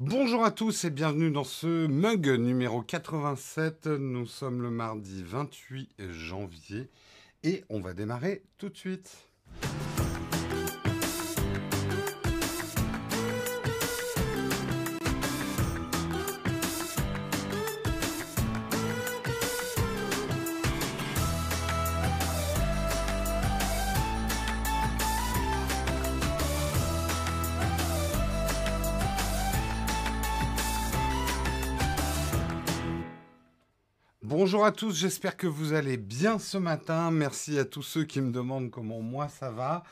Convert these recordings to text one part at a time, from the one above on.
Bonjour à tous et bienvenue dans ce mug numéro 87. Nous sommes le mardi 28 janvier et on va démarrer tout de suite. Bonjour à tous, j'espère que vous allez bien ce matin. Merci à tous ceux qui me demandent comment moi ça va.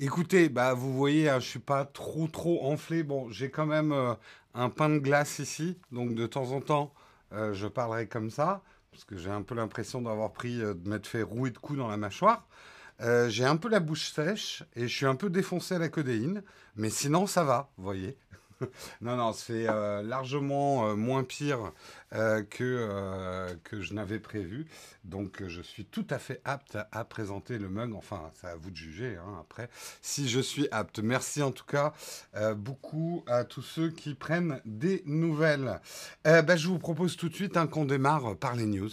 Écoutez, bah vous voyez, hein, je suis pas trop trop enflé. Bon, j'ai quand même euh, un pain de glace ici, donc de temps en temps, euh, je parlerai comme ça parce que j'ai un peu l'impression d'avoir pris, euh, de m'être fait rouer de coups dans la mâchoire. j'ai un peu la bouche sèche et je suis un peu défoncé à la codéine, mais sinon ça va, vous voyez. non, non, c'est euh, largement euh, moins pire euh, que, je n'avais prévu. Donc, je suis tout à fait apte à, présenter le mug. Enfin, c'est à vous de juger hein, après si je suis apte. Merci en tout cas beaucoup à tous ceux qui prennent des nouvelles. Ben, je vous propose tout de suite hein, qu'on démarre par les news.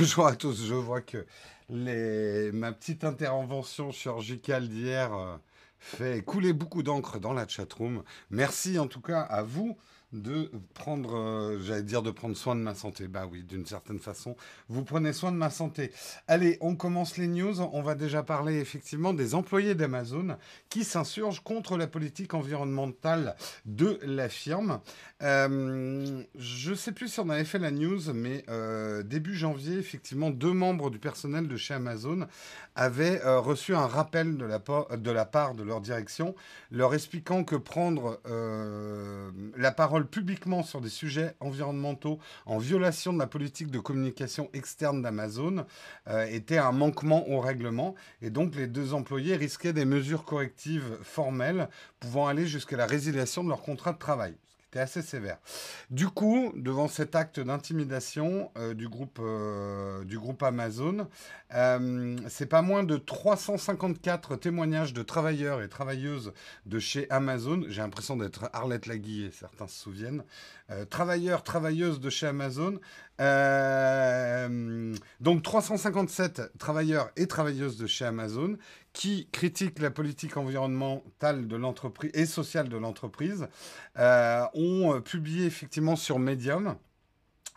Bonjour à tous, je vois que ma petite intervention chirurgicale d'hier euh, fait couler beaucoup d'encre dans la chatroom. Merci en tout cas à vous de prendre, euh, j'allais dire de prendre soin de ma santé. Bah oui, d'une certaine façon, vous prenez soin de ma santé. Allez, on commence les news. On va déjà parler effectivement des employés d'Amazon qui s'insurgent contre la politique environnementale de la firme. Euh, je sais plus si on avait fait la news, mais euh, début janvier, effectivement, deux membres du personnel de chez Amazon avaient reçu un rappel de la, de la, part de leur direction, leur expliquant que prendre la parole publiquement sur des sujets environnementaux en violation de la politique de communication externe d'Amazon euh, était un manquement au règlement. Et donc les deux employés risquaient des mesures correctives formelles pouvant aller jusqu'à la résiliation de leur contrat de travail. C'était assez sévère. Du coup, devant cet acte d'intimidation euh, du, groupe, euh, du groupe Amazon, euh, c'est pas moins de 354 témoignages de travailleurs et travailleuses de chez Amazon. J'ai l'impression d'être Arlette Laguille, certains se souviennent. Travailleurs, travailleuses de chez Amazon. donc 357 travailleurs et travailleuses de chez Amazon qui critiquent la politique environnementale de l'entreprise et sociale de l'entreprise euh, ont euh, publié effectivement sur Medium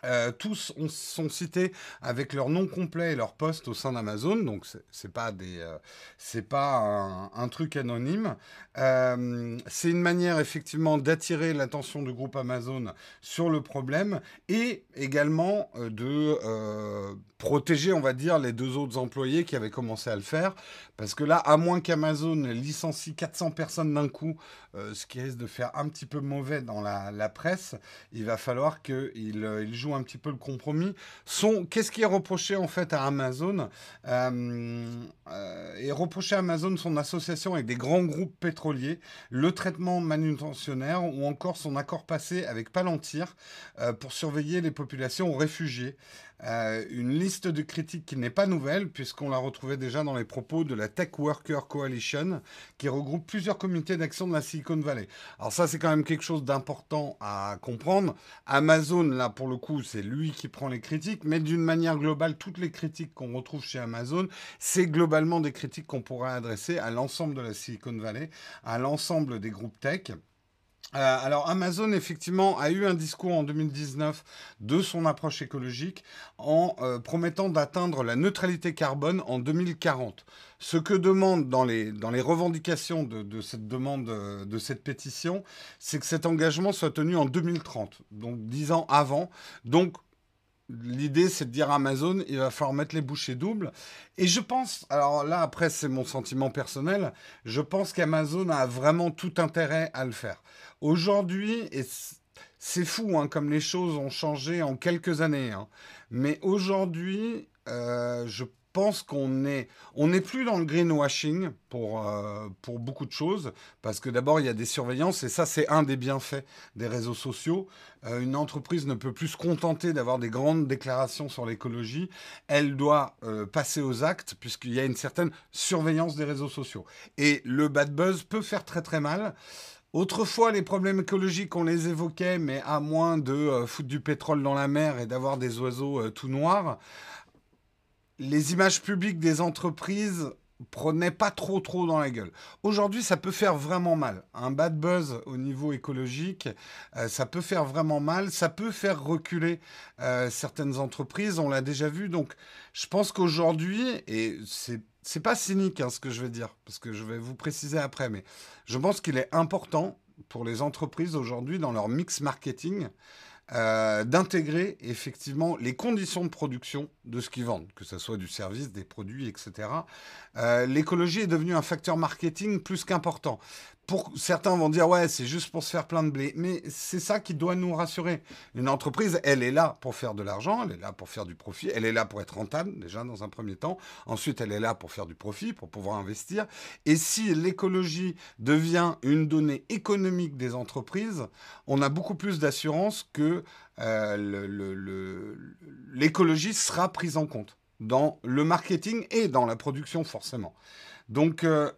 euh, tous sont cités avec leur nom complet et leur poste au sein d'Amazon, donc c'est pas des, euh, c'est pas un, truc anonyme. Euh, c'est une manière effectivement d'attirer l'attention du groupe Amazon sur le problème et également de protéger, on va dire, les deux autres employés qui avaient commencé à le faire, parce que là, à moins qu'Amazon licencie 400 personnes d'un coup, ce qui risque de faire un petit peu mauvais dans la, presse, il va falloir qu'il il joue un petit peu le compromis, sont qu'est-ce qui est reproché en fait à Amazon euh, euh, Et reproché à Amazon son association avec des grands groupes pétroliers, le traitement manutentionnaire ou encore son accord passé avec Palantir euh, pour surveiller les populations réfugiées. Euh, une liste de critiques qui n'est pas nouvelle, puisqu'on l'a retrouvée déjà dans les propos de la Tech Worker Coalition, qui regroupe plusieurs comités d'action de la Silicon Valley. Alors ça, c'est quand même quelque chose d'important à comprendre. Amazon, là, pour le coup, c'est lui qui prend les critiques, mais d'une manière globale, toutes les critiques qu'on retrouve chez Amazon, c'est globalement des critiques qu'on pourrait adresser à l'ensemble de la Silicon Valley, à l'ensemble des groupes tech. Euh, alors Amazon effectivement a eu un discours en 2019 de son approche écologique en euh, promettant d'atteindre la neutralité carbone en 2040. Ce que demande dans les, dans les revendications de, cette demande, euh, de cette pétition, c'est que cet engagement soit tenu en 2030, donc dix ans avant. Donc L'idée, c'est de dire à Amazon, il va falloir mettre les bouchées doubles. Et je pense, alors là, après, c'est mon sentiment personnel, je pense qu'Amazon a vraiment tout intérêt à le faire. Aujourd'hui, et c'est fou, hein, comme les choses ont changé en quelques années, hein, mais aujourd'hui, euh, je pense qu'on est, on n'est plus dans le greenwashing pour, euh, pour beaucoup de choses, parce que d'abord, il y a des surveillances, et ça, c'est un des bienfaits des réseaux sociaux. Euh, une entreprise ne peut plus se contenter d'avoir des grandes déclarations sur l'écologie, elle doit euh, passer aux actes, puisqu'il y a une certaine surveillance des réseaux sociaux. Et le bad buzz peut faire très très mal. Autrefois, les problèmes écologiques, on les évoquait, mais à moins de foutre du pétrole dans la mer et d'avoir des oiseaux tout noirs les images publiques des entreprises prenaient pas trop trop dans la gueule. Aujourd'hui, ça peut faire vraiment mal. Un bad buzz au niveau écologique, euh, ça peut faire vraiment mal. Ça peut faire reculer euh, certaines entreprises. On l'a déjà vu. Donc, je pense qu'aujourd'hui, et c'est c'est pas cynique hein, ce que je vais dire, parce que je vais vous préciser après, mais je pense qu'il est important pour les entreprises aujourd'hui dans leur mix marketing euh, d'intégrer effectivement les conditions de production de ce qu'ils vendent, que ce soit du service, des produits, etc. Euh, l'écologie est devenue un facteur marketing plus qu'important pour certains vont dire ouais c'est juste pour se faire plein de blé mais c'est ça qui doit nous rassurer une entreprise elle est là pour faire de l'argent elle est là pour faire du profit elle est là pour être rentable déjà dans un premier temps ensuite elle est là pour faire du profit pour pouvoir investir et si l'écologie devient une donnée économique des entreprises on a beaucoup plus d'assurance que euh, l'écologie sera prise en compte dans le marketing et dans la production forcément donc euh,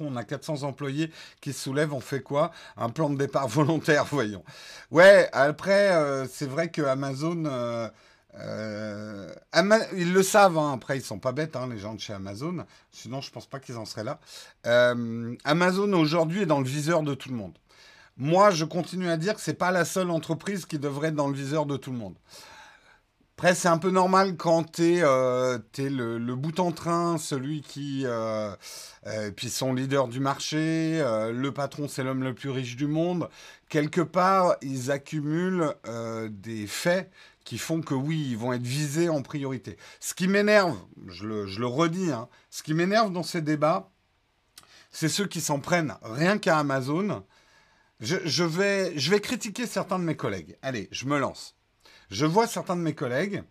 On a 400 employés qui se soulèvent, on fait quoi? Un plan de départ volontaire, voyons. Ouais, après, euh, c'est vrai que Amazon... Euh, euh, ils le savent, hein. après ils sont pas bêtes, hein, les gens de chez Amazon. Sinon, je pense pas qu'ils en seraient là. Amazon aujourd'hui est dans le viseur de tout le monde. Moi, je continue à dire que c'est pas la seule entreprise qui devrait être dans le viseur de tout le monde. Après, c'est un peu normal quand tu es, euh, le, le, bout en train, celui qui... Euh, euh, puis son leader du marché, le patron, c'est l'homme le plus riche du monde. Quelque part, ils accumulent des faits qui font que oui, ils vont être visés en priorité. Ce qui m'énerve, je le, redis, hein, ce qui m'énerve dans ces débats, c'est ceux qui s'en prennent rien qu'à Amazon. Je, vais, je vais critiquer certains de mes collègues. Allez, je me lance. Je vois certains de mes collègues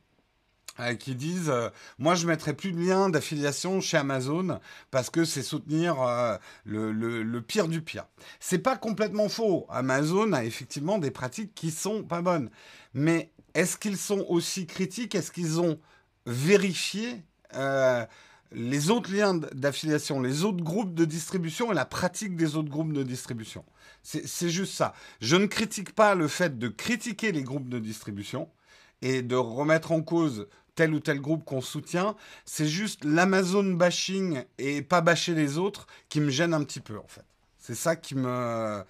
euh, qui disent euh, moi je mettrai plus de lien d'affiliation chez Amazon parce que c'est soutenir euh, le, pire du pire. C'est pas complètement faux. Amazon a effectivement des pratiques qui sont pas bonnes, mais est-ce qu'ils sont aussi critiques? Est-ce qu'ils ont vérifié les autres liens d'affiliation, les autres groupes de distribution et la pratique des autres groupes de distribution. C'est juste ça. Je ne critique pas le fait de critiquer les groupes de distribution et de remettre en cause tel ou tel groupe qu'on soutient. C'est juste l'Amazon bashing et pas bâcher les autres qui me gêne un petit peu, en fait. C'est ça qui me,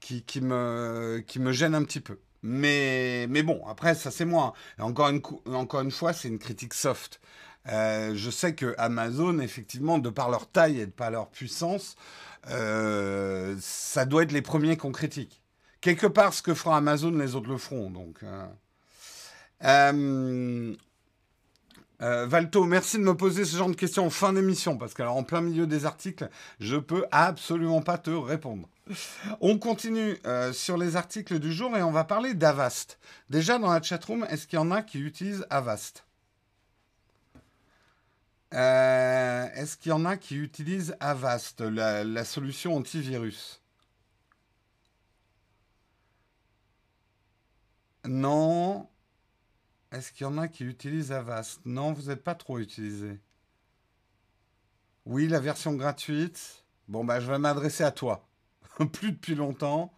qui, me, qui me gêne un petit peu. Mais, mais bon, après, ça c'est moi. encore une, encore une fois, c'est une critique soft. Euh, je sais que Amazon, effectivement, de par leur taille et de par leur puissance, euh, ça doit être les premiers qu'on critique. Quelque part, ce que fera Amazon, les autres le feront. Donc, euh, Valto, merci de me poser ce genre de questions en fin d'émission, parce qu'alors en plein milieu des articles, je peux absolument pas te répondre. On continue sur les articles du jour et on va parler d'Avast. Déjà dans la chatroom, est-ce qu'il y en a qui utilisent Avast? Euh, est-ce qu'il y en a qui utilisent Avast, la, solution antivirus? Non. Est-ce qu'il y en a qui utilisent Avast? Non, vous n'êtes pas trop utilisé. Oui, la version gratuite. Bon, bah, je vais m'adresser à toi. Plus depuis longtemps.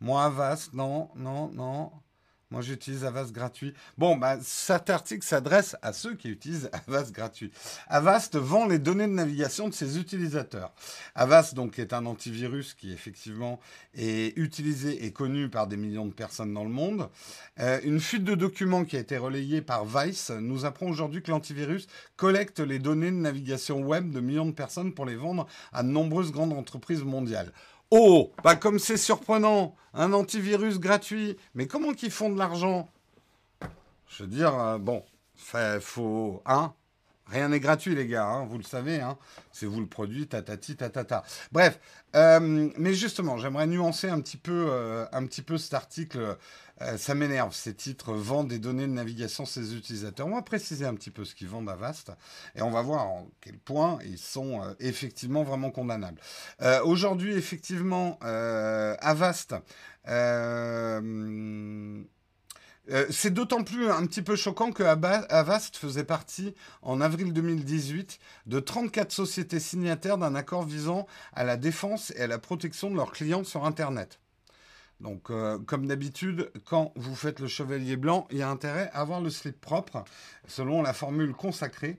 Moi, Avast, non, non, non. Moi, j'utilise Avast gratuit. Bon, bah, cet article s'adresse à ceux qui utilisent Avast gratuit. Avast vend les données de navigation de ses utilisateurs. Avast, donc, est un antivirus qui, effectivement, est utilisé et connu par des millions de personnes dans le monde. Euh, une fuite de documents qui a été relayée par Vice nous apprend aujourd'hui que l'antivirus collecte les données de navigation web de millions de personnes pour les vendre à de nombreuses grandes entreprises mondiales. Oh, bah comme c'est surprenant, un antivirus gratuit, mais comment qu'ils font de l'argent? Je veux dire, euh, bon, faut, hein? Rien n'est gratuit, les gars, hein, vous le savez. Hein. C'est vous le produit, tatati, tatata. Bref, euh, mais justement, j'aimerais nuancer un petit peu, euh, cet article. Euh, ça m'énerve, ces titres vendent des données de navigation à ses utilisateurs. On va préciser un petit peu ce qu'ils vendent à Vast et on va voir en quel point ils sont effectivement vraiment condamnables. Aujourd'hui, effectivement, Avast. Euh, c'est d'autant plus un petit peu choquant que Avast faisait partie, en avril 2018, de 34 sociétés signataires d'un accord visant à la défense et à la protection de leurs clients sur Internet. Donc, euh, comme d'habitude, quand vous faites le chevalier blanc, il y a intérêt à avoir le slip propre, selon la formule consacrée.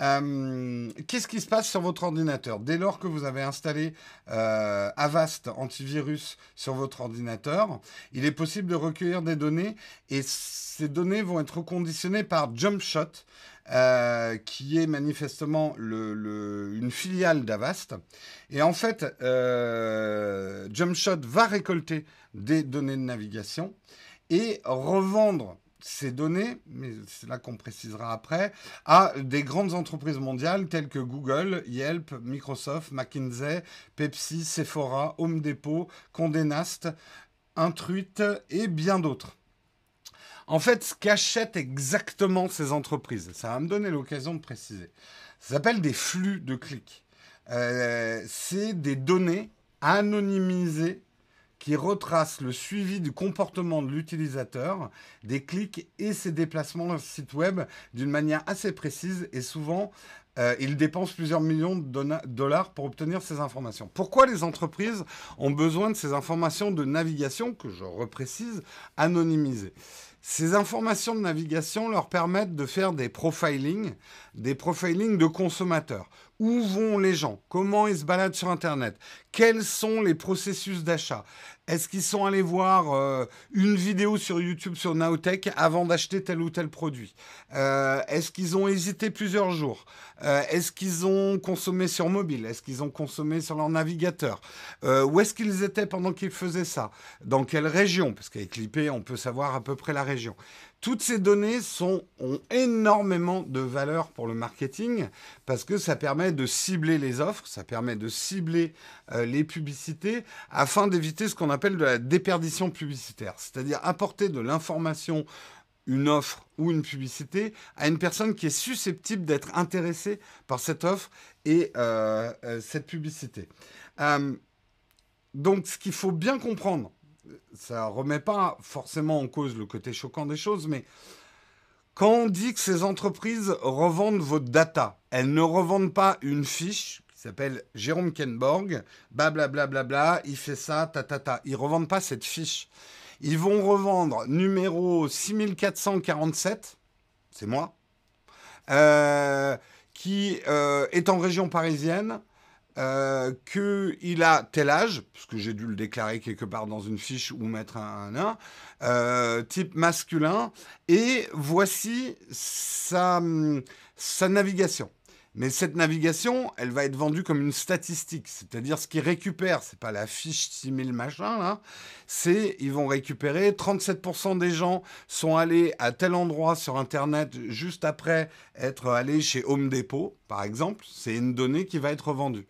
Euh, qu'est-ce qui se passe sur votre ordinateur? Dès lors que vous avez installé euh, Avast antivirus sur votre ordinateur, il est possible de recueillir des données et ces données vont être conditionnées par JumpShot, euh, qui est manifestement une filiale d'Avast. Et en fait, JumpShot va récolter des données de navigation et revendre ces données, mais c'est là qu'on précisera après, à des grandes entreprises mondiales telles que Google, Yelp, Microsoft, McKinsey, Pepsi, Sephora, Home Depot, Condé Nast, Intruit et bien d'autres. En fait, ce qu'achètent exactement ces entreprises, ça va me donner l'occasion de préciser, ça s'appelle des flux de clics. Euh, c'est des données anonymisées qui retrace le suivi du comportement de l'utilisateur, des clics et ses déplacements dans le site web d'une manière assez précise et souvent euh, il dépense plusieurs millions de dollars pour obtenir ces informations. Pourquoi les entreprises ont besoin de ces informations de navigation, que je reprécise, anonymisées? Ces informations de navigation leur permettent de faire des profiling, des profiling de consommateurs. Où vont les gens? Comment ils se baladent sur Internet? Quels sont les processus d'achat? Est-ce qu'ils sont allés voir euh, une vidéo sur YouTube sur Nowtech avant d'acheter tel ou tel produit? Euh, Est-ce qu'ils ont hésité plusieurs jours? Euh, Est-ce qu'ils ont consommé sur mobile? Est-ce qu'ils ont consommé sur leur navigateur? Où est-ce qu'ils étaient pendant qu'ils faisaient ça? Dans quelle région? Parce qu'avec l'IP, on peut savoir à peu près la région. Toutes ces données ont énormément de valeur pour le marketing parce que ça permet de cibler les offres, ça permet de cibler euh, les publicités afin d'éviter ce qu'on appelle de la déperdition publicitaire, c'est-à-dire apporter de l'information une offre ou une publicité à une personne qui est susceptible d'être intéressée par cette offre et euh, euh, cette publicité. donc, ce qu'il faut bien comprendre, ça remet pas forcément en cause le côté choquant des choses, mais quand on dit que ces entreprises revendent votre data, elles ne revendent pas une fiche qui s'appelle Jérôme Kenborg, blablabla, bla, bla, bla, il fait ça, ta, ta, ta. Ils revendent pas cette fiche. Ils vont revendre numéro 6447, c'est moi, euh, qui euh, est en région parisienne, euh, qu'il a tel âge, puisque j'ai dû le déclarer quelque part dans une fiche ou mettre un, un, euh, type masculin, et voici sa, sa navigation. Mais cette navigation, elle va être vendue comme une statistique, c'est-à-dire ce qu'ils récupèrent, c'est pas la fiche 6000 machin là, c'est ils vont récupérer 37% des gens sont allés à tel endroit sur internet juste après être allés chez Home Depot par exemple, c'est une donnée qui va être vendue.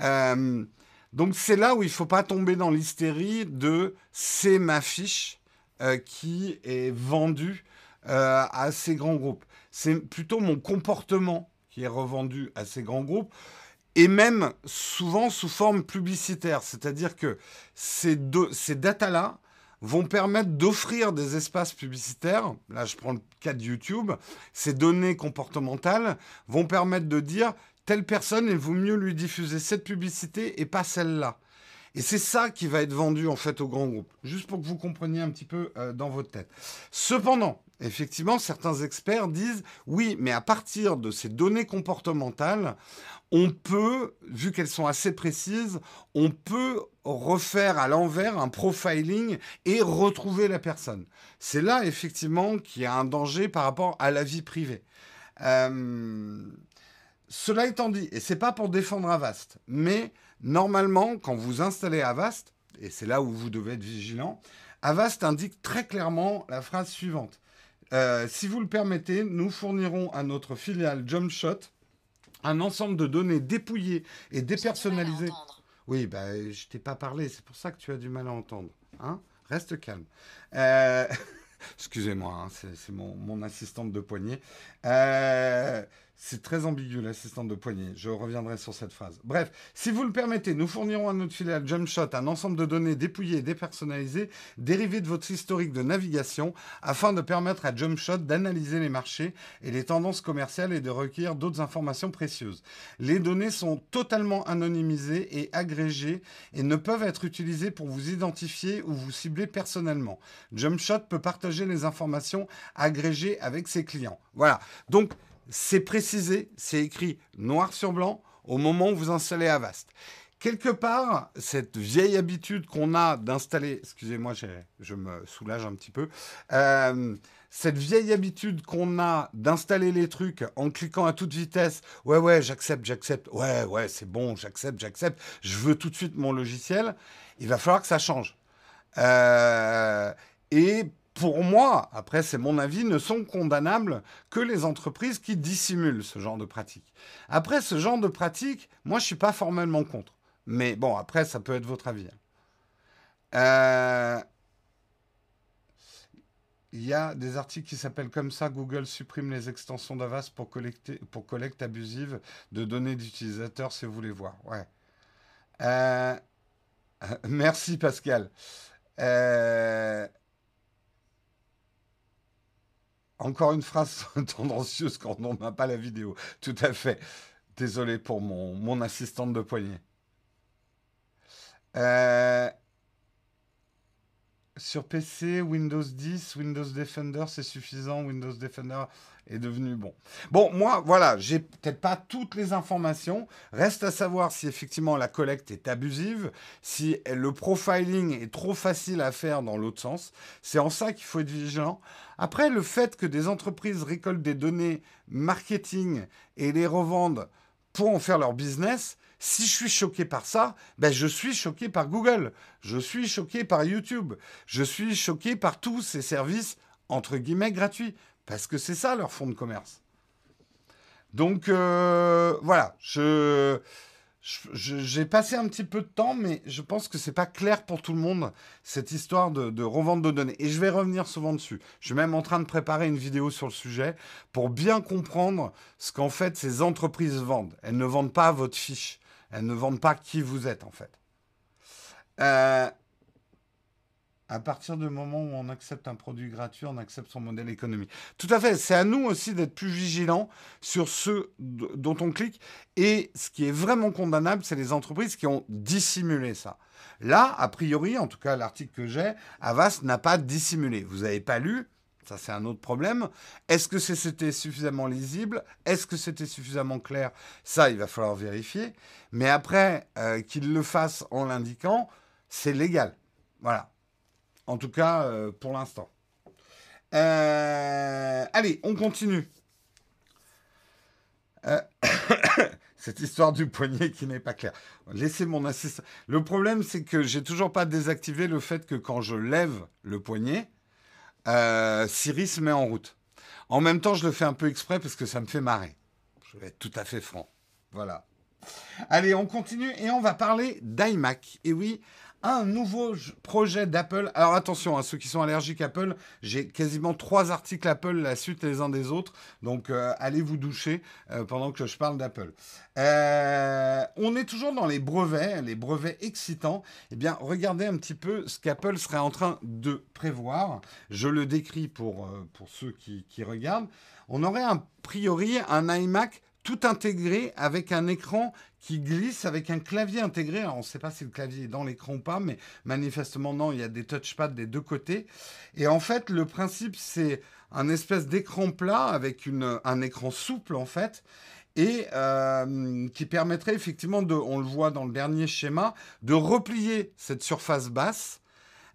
Euh, donc c'est là où il ne faut pas tomber dans l'hystérie de c'est ma fiche euh, qui est vendue euh, à ces grands groupes. C'est plutôt mon comportement qui est revendu à ces grands groupes et même souvent sous forme publicitaire. C'est-à-dire que ces, ces datas-là vont permettre d'offrir des espaces publicitaires. Là, je prends le cas de YouTube. Ces données comportementales vont permettre de dire telle personne, il vaut mieux lui diffuser cette publicité et pas celle-là. Et c'est ça qui va être vendu en fait au grand groupe, juste pour que vous compreniez un petit peu euh, dans votre tête. Cependant, effectivement, certains experts disent oui, mais à partir de ces données comportementales, on peut, vu qu'elles sont assez précises, on peut refaire à l'envers un profiling et retrouver la personne. C'est là effectivement qu'il y a un danger par rapport à la vie privée. Euh, cela étant dit, et c'est pas pour défendre Avast, mais normalement, quand vous installez Avast, et c'est là où vous devez être vigilant, Avast indique très clairement la phrase suivante. euh, si vous le permettez, nous fournirons à notre filiale Jumpshot un ensemble de données dépouillées et dépersonnalisées. Oui, bah, je t'ai pas parlé, c'est pour ça que tu as du mal à entendre. Hein Reste calme. Euh, excusez-moi, hein, c'est mon, mon, assistante de poignet. Euh, c'est très ambigu, l'assistante de poignée. Je reviendrai sur cette phrase. Bref, si vous le permettez, nous fournirons à notre filiale Jumpshot un ensemble de données dépouillées et dépersonnalisées dérivées de votre historique de navigation afin de permettre à Jumpshot d'analyser les marchés et les tendances commerciales et de recueillir d'autres informations précieuses. Les données sont totalement anonymisées et agrégées et ne peuvent être utilisées pour vous identifier ou vous cibler personnellement. Jumpshot peut partager les informations agrégées avec ses clients. Voilà. Donc, c'est précisé, c'est écrit noir sur blanc au moment où vous installez Avast. Quelque part, cette vieille habitude qu'on a d'installer, excusez-moi, je me soulage un petit peu, euh, cette vieille habitude qu'on a d'installer les trucs en cliquant à toute vitesse, ouais, ouais, j'accepte, j'accepte, ouais, ouais, c'est bon, j'accepte, j'accepte, je veux tout de suite mon logiciel, il va falloir que ça change. Euh, et pour moi, après c'est mon avis, ne sont condamnables que les entreprises qui dissimulent ce genre de pratique. Après, ce genre de pratique, moi je ne suis pas formellement contre. Mais bon, après, ça peut être votre avis. Euh, il y a des articles qui s'appellent comme ça Google supprime les extensions d'Avast pour, pour collecte abusive de données d'utilisateurs, si vous voulez voir. Ouais. Euh, merci Pascal. Euh, encore une phrase tendancieuse quand on n'a pas la vidéo. Tout à fait. Désolé pour mon, mon assistante de poignet. Euh, sur PC, Windows 10, Windows Defender, c'est suffisant? Windows Defender est devenu bon. Bon, moi, voilà, j'ai peut-être pas toutes les informations. Reste à savoir si effectivement la collecte est abusive, si le profiling est trop facile à faire dans l'autre sens. C'est en ça qu'il faut être vigilant. Après, le fait que des entreprises récoltent des données marketing et les revendent pour en faire leur business, si je suis choqué par ça, ben je suis choqué par Google, je suis choqué par YouTube, je suis choqué par tous ces services entre guillemets gratuits, parce que c'est ça leur fonds de commerce. Donc euh, voilà, je j'ai passé un petit peu de temps, mais je pense que c'est pas clair pour tout le monde cette histoire de, de, revente de données. Et je vais revenir souvent dessus. Je suis même en train de préparer une vidéo sur le sujet pour bien comprendre ce qu'en fait ces entreprises vendent. Elles ne vendent pas votre fiche. Elles ne vendent pas qui vous êtes en fait. Euh, à partir du moment où on accepte un produit gratuit, on accepte son modèle économique. Tout à fait, c'est à nous aussi d'être plus vigilants sur ce dont on clique. Et ce qui est vraiment condamnable, c'est les entreprises qui ont dissimulé ça. Là, a priori, en tout cas l'article que j'ai, Avast n'a pas dissimulé. Vous n'avez pas lu, ça c'est un autre problème. Est-ce que c'était suffisamment lisible? Est-ce que c'était suffisamment clair? Ça, il va falloir vérifier. Mais après, euh, qu'il le fasse en l'indiquant, c'est légal. Voilà. En tout cas, euh, pour l'instant. Euh, allez, on continue. Euh, cette histoire du poignet qui n'est pas claire. Laissez mon assistant. Le problème, c'est que j'ai toujours pas désactivé le fait que quand je lève le poignet, Siri se met en route. En même temps, je le fais un peu exprès parce que ça me fait marrer. Je vais être tout à fait franc. Voilà. Allez, on continue et on va parler d'iMac. Et oui, un nouveau projet d'Apple. Alors attention, à hein, ceux qui sont allergiques à Apple, j'ai quasiment trois articles Apple la suite les uns des autres. Donc euh, allez vous doucher euh, pendant que je parle d'Apple. Euh, on est toujours dans les brevets, les brevets excitants. Eh bien, regardez un petit peu ce qu'Apple serait en train de prévoir. Je le décris pour, pour ceux qui, qui regardent. On aurait a priori un iMac tout intégré avec un écran qui glisse avec un clavier intégré. Alors, on ne sait pas si le clavier est dans l'écran ou pas, mais manifestement, non, il y a des touchpads des deux côtés. Et en fait, le principe, c'est un espèce d'écran plat avec une, un écran souple, en fait, et euh, qui permettrait effectivement, de, on le voit dans le dernier schéma, de replier cette surface basse.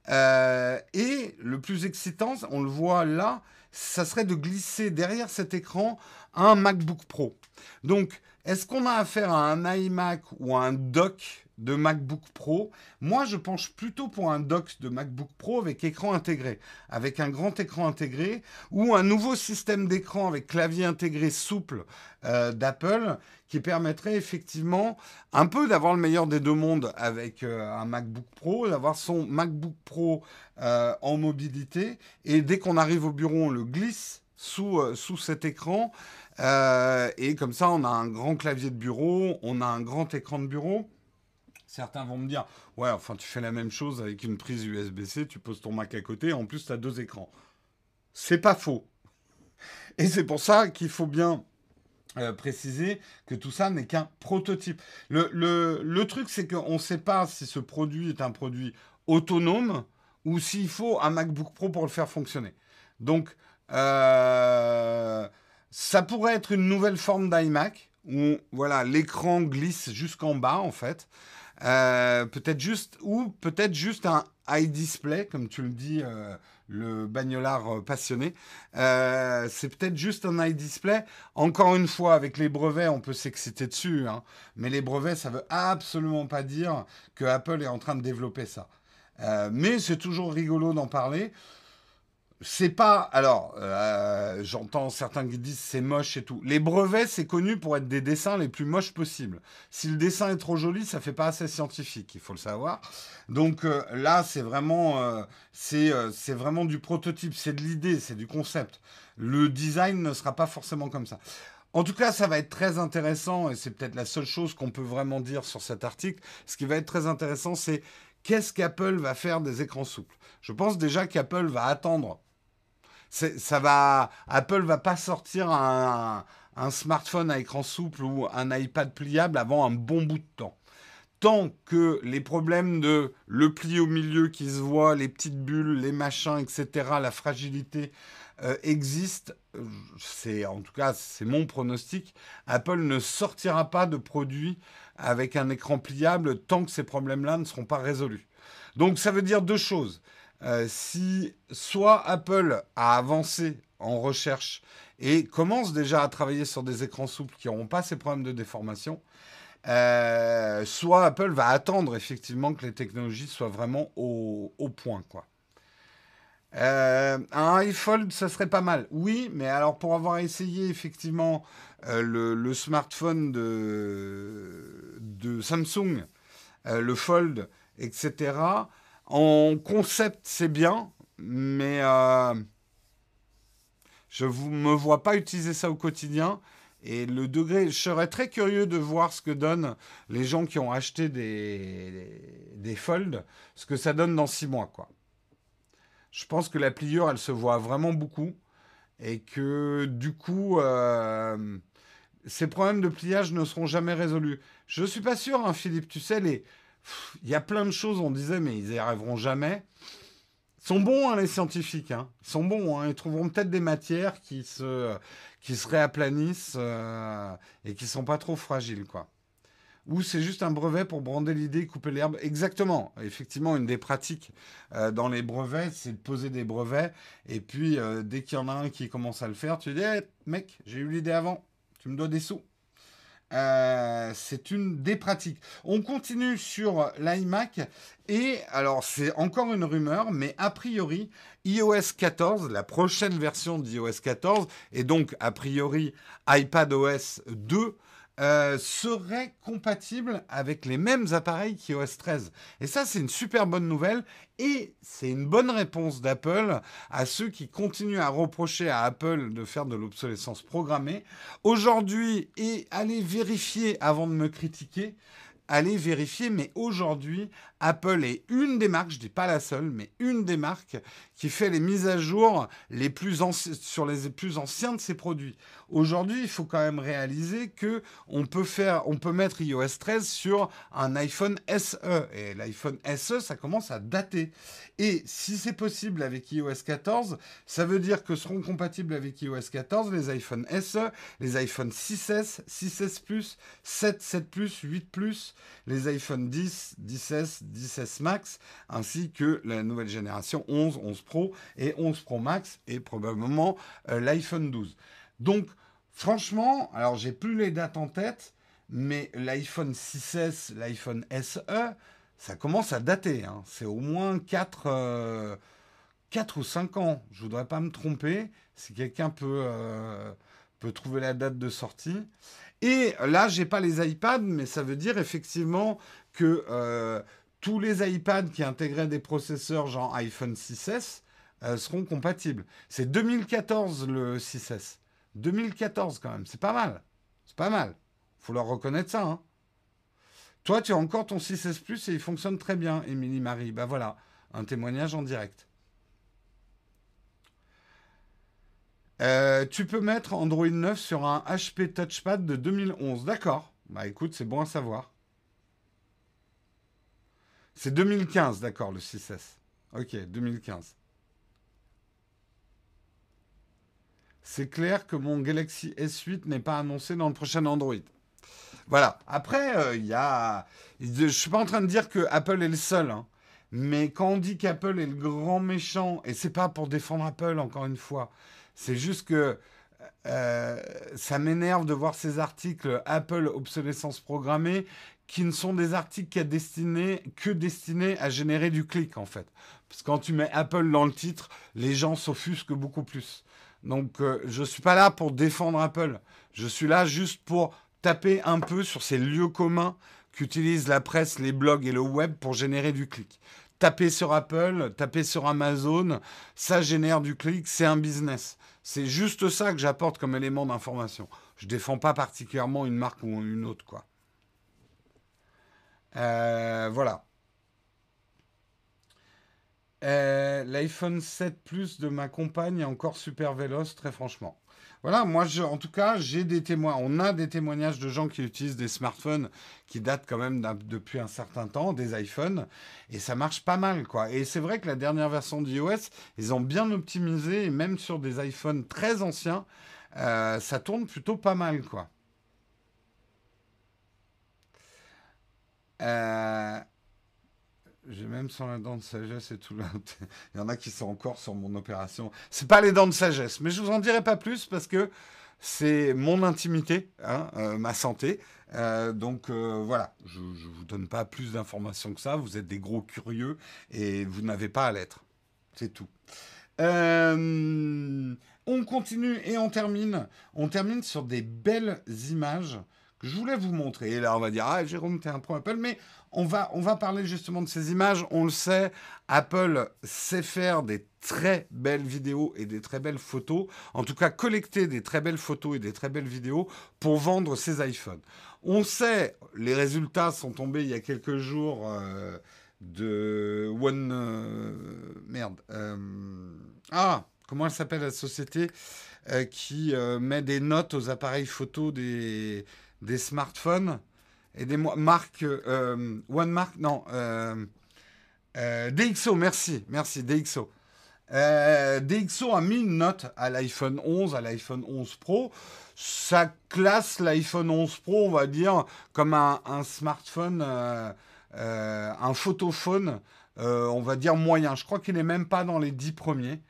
Euh, et le plus excitant, on le voit là, ça serait de glisser derrière cet écran un MacBook Pro. Donc, Est-ce qu'on a affaire à un iMac ou à un dock de MacBook Pro? Moi, je penche plutôt pour un dock de MacBook Pro avec écran intégré, avec un grand écran intégré, ou un nouveau système d'écran avec clavier intégré souple euh, d'Apple, qui permettrait effectivement un peu d'avoir le meilleur des deux mondes avec euh, un MacBook Pro, d'avoir son MacBook Pro euh, en mobilité, et dès qu'on arrive au bureau, on le glisse sous, sous cet écran. Et comme ça, on a un grand clavier de bureau, on a un grand écran de bureau. Certains vont me dire, ouais, enfin, tu fais la même chose avec une prise USB-C, tu poses ton Mac à côté, en plus, tu as deux écrans. C'est pas faux. Et c'est pour ça qu'il faut bien euh, préciser que tout ça n'est qu'un prototype. Le, le, truc, c'est qu'on ne sait pas si ce produit est un produit autonome ou s'il faut un MacBook Pro pour le faire fonctionner. Donc, euh, ça pourrait être une nouvelle forme d'iMac où voilà l'écran glisse jusqu'en bas en fait. Euh, peut-être juste ou peut-être juste un high display, comme tu le dis, euh, le bagnolard euh, passionné. c'est peut-être juste un high display. Encore une fois, avec les brevets, on peut s'exciter dessus, hein. mais les brevets, ça veut absolument pas dire que Apple est en train de développer ça. mais c'est toujours rigolo d'en parler c'est pas. Alors, euh, j'entends certains qui disent c'est moche et tout. Les brevets, c'est connu pour être des dessins les plus moches possibles. Si le dessin est trop joli, ça fait pas assez scientifique, il faut le savoir. Donc euh, là, c'est vraiment, euh, c'est vraiment du prototype, c'est de l'idée, c'est du concept. Le design ne sera pas forcément comme ça. En tout cas, ça va être très intéressant, et c'est peut-être la seule chose qu'on peut vraiment dire sur cet article. Ce qui va être très intéressant, c'est qu'est-ce qu'Apple va faire des écrans souples? Je pense déjà qu'Apple va attendre ça va, Apple va pas sortir un, smartphone à écran souple ou un iPad pliable avant un bon bout de temps. Tant que les problèmes de le pli au milieu qui se voit, les petites bulles, les machins, etc., la fragilité euh, existent, c'est en tout cas c'est mon pronostic. Apple ne sortira pas de produit avec un écran pliable tant que ces problèmes-là ne seront pas résolus. Donc ça veut dire deux choses. Euh, si soit Apple a avancé en recherche et commence déjà à travailler sur des écrans souples qui n'auront pas ces problèmes de déformation, euh, soit Apple va attendre effectivement que les technologies soient vraiment au, point. Euh, un iPhone, ça serait pas mal. Oui, mais alors pour avoir essayé effectivement le, smartphone de Samsung, le Fold, etc., en concept, c'est bien, mais euh, je ne me vois pas utiliser ça au quotidien. Et le degré, je serais très curieux de voir ce que donnent les gens qui ont acheté des, des, folds, ce que ça donne dans six mois. Quoi. Je pense que la pliure, elle se voit vraiment beaucoup. Et que du coup, euh, ces problèmes de pliage ne seront jamais résolus. Je ne suis pas sûr, hein, Philippe, tu sais, les, il y a plein de choses, on disait, mais ils n'y arriveront jamais. Ils sont bons, hein, les scientifiques. Hein. Ils sont bons. Hein. Ils trouveront peut-être des matières qui se, qui se réaplanissent euh, et qui sont pas trop fragiles, quoi. Ou c'est juste un brevet pour brander l'idée, couper l'herbe. Exactement. Effectivement, une des pratiques euh, dans les brevets, c'est de poser des brevets. Et puis, euh, dès qu'il y en a un qui commence à le faire, tu dis, hey, mec, j'ai eu l'idée avant. Tu me dois des sous. Euh, c'est une des pratiques. On continue sur l'iMac et alors c'est encore une rumeur, mais a priori iOS 14, la prochaine version d'iOS 14 et donc a priori iPadOS 2 euh, serait compatible avec les mêmes appareils qu'iOS 13. Et ça, c'est une super bonne nouvelle. Et c'est une bonne réponse d'Apple à ceux qui continuent à reprocher à Apple de faire de l'obsolescence programmée. Aujourd'hui, et allez vérifier avant de me critiquer, allez vérifier, mais aujourd'hui, Apple est une des marques, je dis pas la seule, mais une des marques qui fait les mises à jour les plus sur les plus anciens de ses produits. Aujourd'hui, il faut quand même réaliser que on peut peut mettre iOS 13 sur un iPhone SE et l'iPhone SE, ça commence à dater. Et si c'est possible avec iOS 14, ça veut dire que seront compatibles avec iOS 14 les iPhone SE, les iPhone 6S, 6S Plus, 7, 7 Plus, 8 Plus, les iPhone 10, 10S, 10S Max, ainsi que la nouvelle génération 11, 11 Pro et 11 Pro Max et probablement euh, l'iPhone 12. Donc, franchement, alors j'ai plus les dates en tête, mais l'iPhone 6S, l'iPhone SE, ça commence à dater. Hein. C'est au moins 4, 4, ou 5 ans. Je voudrais pas me tromper. Si quelqu'un peut, peut trouver la date de sortie. Et là, j'ai pas les iPads, mais ça veut dire effectivement que tous les iPads qui intégraient des processeurs genre iPhone 6S euh, seront compatibles. C'est 2014 le 6S. 2014 quand même, c'est pas mal. C'est pas mal. Faut leur reconnaître ça. Hein. Toi, tu as encore ton 6S Plus et il fonctionne très bien, Émilie Marie. Bah voilà, un témoignage en direct. Euh, tu peux mettre Android 9 sur un HP Touchpad de 2011. D'accord. Bah écoute, c'est bon à savoir. C'est 2015, d'accord, le 6S. Ok, 2015. C'est clair que mon Galaxy S8 n'est pas annoncé dans le prochain Android. Voilà. Après, euh, il y a. Je ne suis pas en train de dire que Apple est le seul. Hein. Mais quand on dit qu'Apple est le grand méchant, et c'est pas pour défendre Apple, encore une fois, c'est juste que euh, ça m'énerve de voir ces articles Apple obsolescence programmée qui ne sont des articles que destinés à générer du clic en fait. Parce que quand tu mets Apple dans le titre, les gens s'offusquent beaucoup plus. Donc euh, je ne suis pas là pour défendre Apple. Je suis là juste pour taper un peu sur ces lieux communs qu'utilisent la presse, les blogs et le web pour générer du clic. Taper sur Apple, taper sur Amazon, ça génère du clic, c'est un business. C'est juste ça que j'apporte comme élément d'information. Je ne défends pas particulièrement une marque ou une autre, quoi. Euh, voilà. Euh, L'iPhone 7 Plus de ma compagne est encore super véloce, très franchement. Voilà, moi, je, en tout cas, j'ai des témoins. On a des témoignages de gens qui utilisent des smartphones qui datent quand même depuis un certain temps, des iPhones, et ça marche pas mal, quoi. Et c'est vrai que la dernière version d'iOS, ils ont bien optimisé, et même sur des iPhones très anciens, euh, ça tourne plutôt pas mal, quoi. Euh, j'ai même sans la dent de sagesse et tout. Là. Il y en a qui sont encore sur mon opération. C'est pas les dents de sagesse, mais je vous en dirai pas plus parce que c'est mon intimité, hein, euh, ma santé. Euh, donc voilà, je, ne vous donne pas plus d'informations que ça. Vous êtes des gros curieux et vous n'avez pas à l'être. C'est tout. on continue et on termine. On termine sur des belles images je voulais vous montrer. Et là, on va dire, ah, Jérôme, t'es un pro Apple, mais on va, parler justement de ces images. On le sait, Apple sait faire des très belles vidéos et des très belles photos. En tout cas, collecter des très belles photos et des très belles vidéos pour vendre ses iPhones. On sait, les résultats sont tombés il y a quelques jours euh, de One. Euh, merde. Euh, ah, comment elle s'appelle la société qui met des notes aux appareils photo des des smartphones? Des marques euh, One Mark, non, euh, euh, DxO, merci, merci, DxO. DxO a mis une note à l'iPhone 11, à l'iPhone 11 Pro. Ça classe l'iPhone 11 Pro, on va dire, comme un, smartphone, un photophone, on va dire moyen. Je crois qu'il n'est même pas dans les 10 premiers.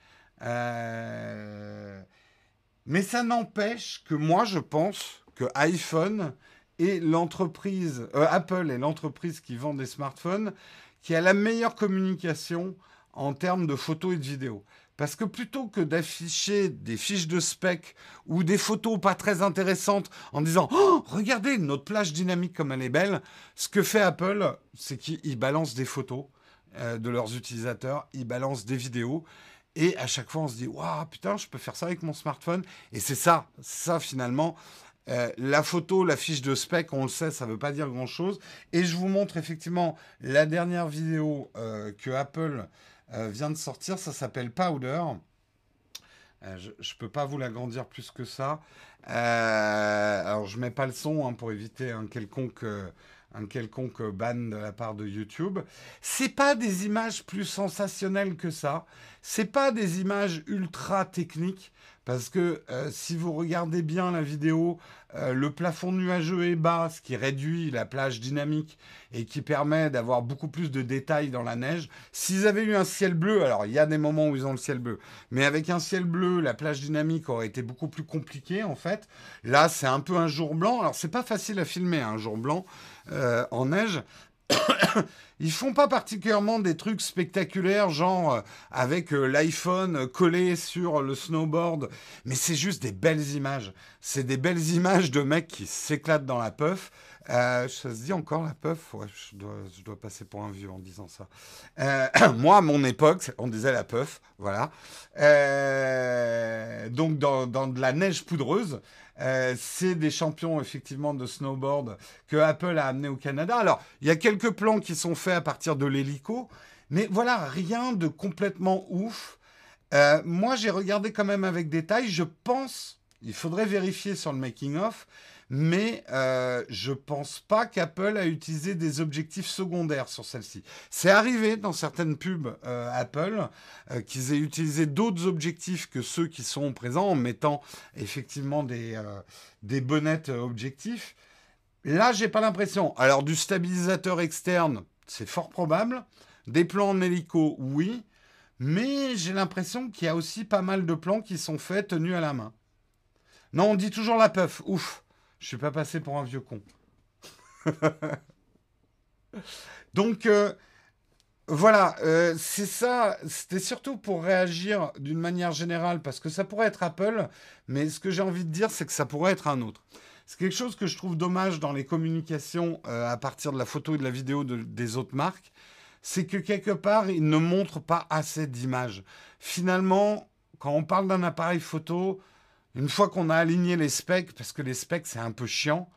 mais ça n'empêche que moi, je pense que iPhone est l'entreprise, euh, Apple est l'entreprise qui vend des smartphones qui a la meilleure communication en termes de photos et de vidéos. Parce que plutôt que d'afficher des fiches de spec ou des photos pas très intéressantes en disant oh, regardez notre plage dynamique comme elle est belle, ce que fait Apple, c'est qu'ils balancent des photos euh, de leurs utilisateurs, ils balancent des vidéos. Et à chaque fois, on se dit waouh, putain, je peux faire ça avec mon smartphone. Et c'est ça, ça finalement, euh, la photo, la fiche de spec, on le sait, ça ne veut pas dire grand-chose. Et je vous montre effectivement la dernière vidéo euh, que Apple euh, vient de sortir. Ça s'appelle Powder. je ne peux pas vous l'agrandir plus que ça. alors, je ne mets pas le son hein, pour éviter un quelconque un quelconque ban de la part de YouTube. C'est pas des images plus sensationnelles que ça. C'est pas des images ultra techniques Parce que euh, si vous regardez bien la vidéo, euh, le plafond nuageux est bas, ce qui réduit la plage dynamique et qui permet d'avoir beaucoup plus de détails dans la neige. S'ils avaient eu un ciel bleu, alors il y a des moments où ils ont le ciel bleu, mais avec un ciel bleu, la plage dynamique aurait été beaucoup plus compliquée en fait. Là, c'est un peu un jour blanc. Alors c'est pas facile à filmer un jour blanc euh, en neige. Ils font pas particulièrement des trucs spectaculaires, genre euh, avec euh, l'iPhone collé sur le snowboard, mais c'est juste des belles images. C'est des belles images de mecs qui s'éclatent dans la puff. ça se dit encore la puff? Je, dois, passer pour un vieux en disant ça. moi, à mon époque, on disait la puff, voilà. donc, dans, de la neige poudreuse, euh, c'est des champions effectivement de snowboard que Apple a amené au Canada. Alors, il y a quelques plans qui sont faits à partir de l'hélico, mais voilà, rien de complètement ouf. Euh, moi, j'ai regardé quand même avec détail. Je pense, il faudrait vérifier sur le making-of, mais euh, je pense pas qu'Apple a utilisé des objectifs secondaires sur celle-ci. C'est arrivé dans certaines pubs euh, Apple euh, qu'ils aient utilisé d'autres objectifs que ceux qui sont présents en mettant effectivement des, euh, des bonnettes objectifs. Là, j'ai pas l'impression. Alors, du stabilisateur externe, c'est fort probable. Des plans en hélico, oui. Mais j'ai l'impression qu'il y a aussi pas mal de plans qui sont faits tenus à la main. Non, on dit toujours la puff. Ouf. Je suis pas passé pour un vieux con. Donc euh, voilà, euh, c'est ça. C'était surtout pour réagir d'une manière générale parce que ça pourrait être Apple, mais ce que j'ai envie de dire, c'est que ça pourrait être un autre. C'est quelque chose que je trouve dommage dans les communications euh, à partir de la photo et de la vidéo des autres marques, c'est que quelque part, ils ne montrent pas assez d'images. Finalement, quand on parle d'un appareil photo, une fois qu'on a aligné les specs, parce que les specs c'est un peu chiant,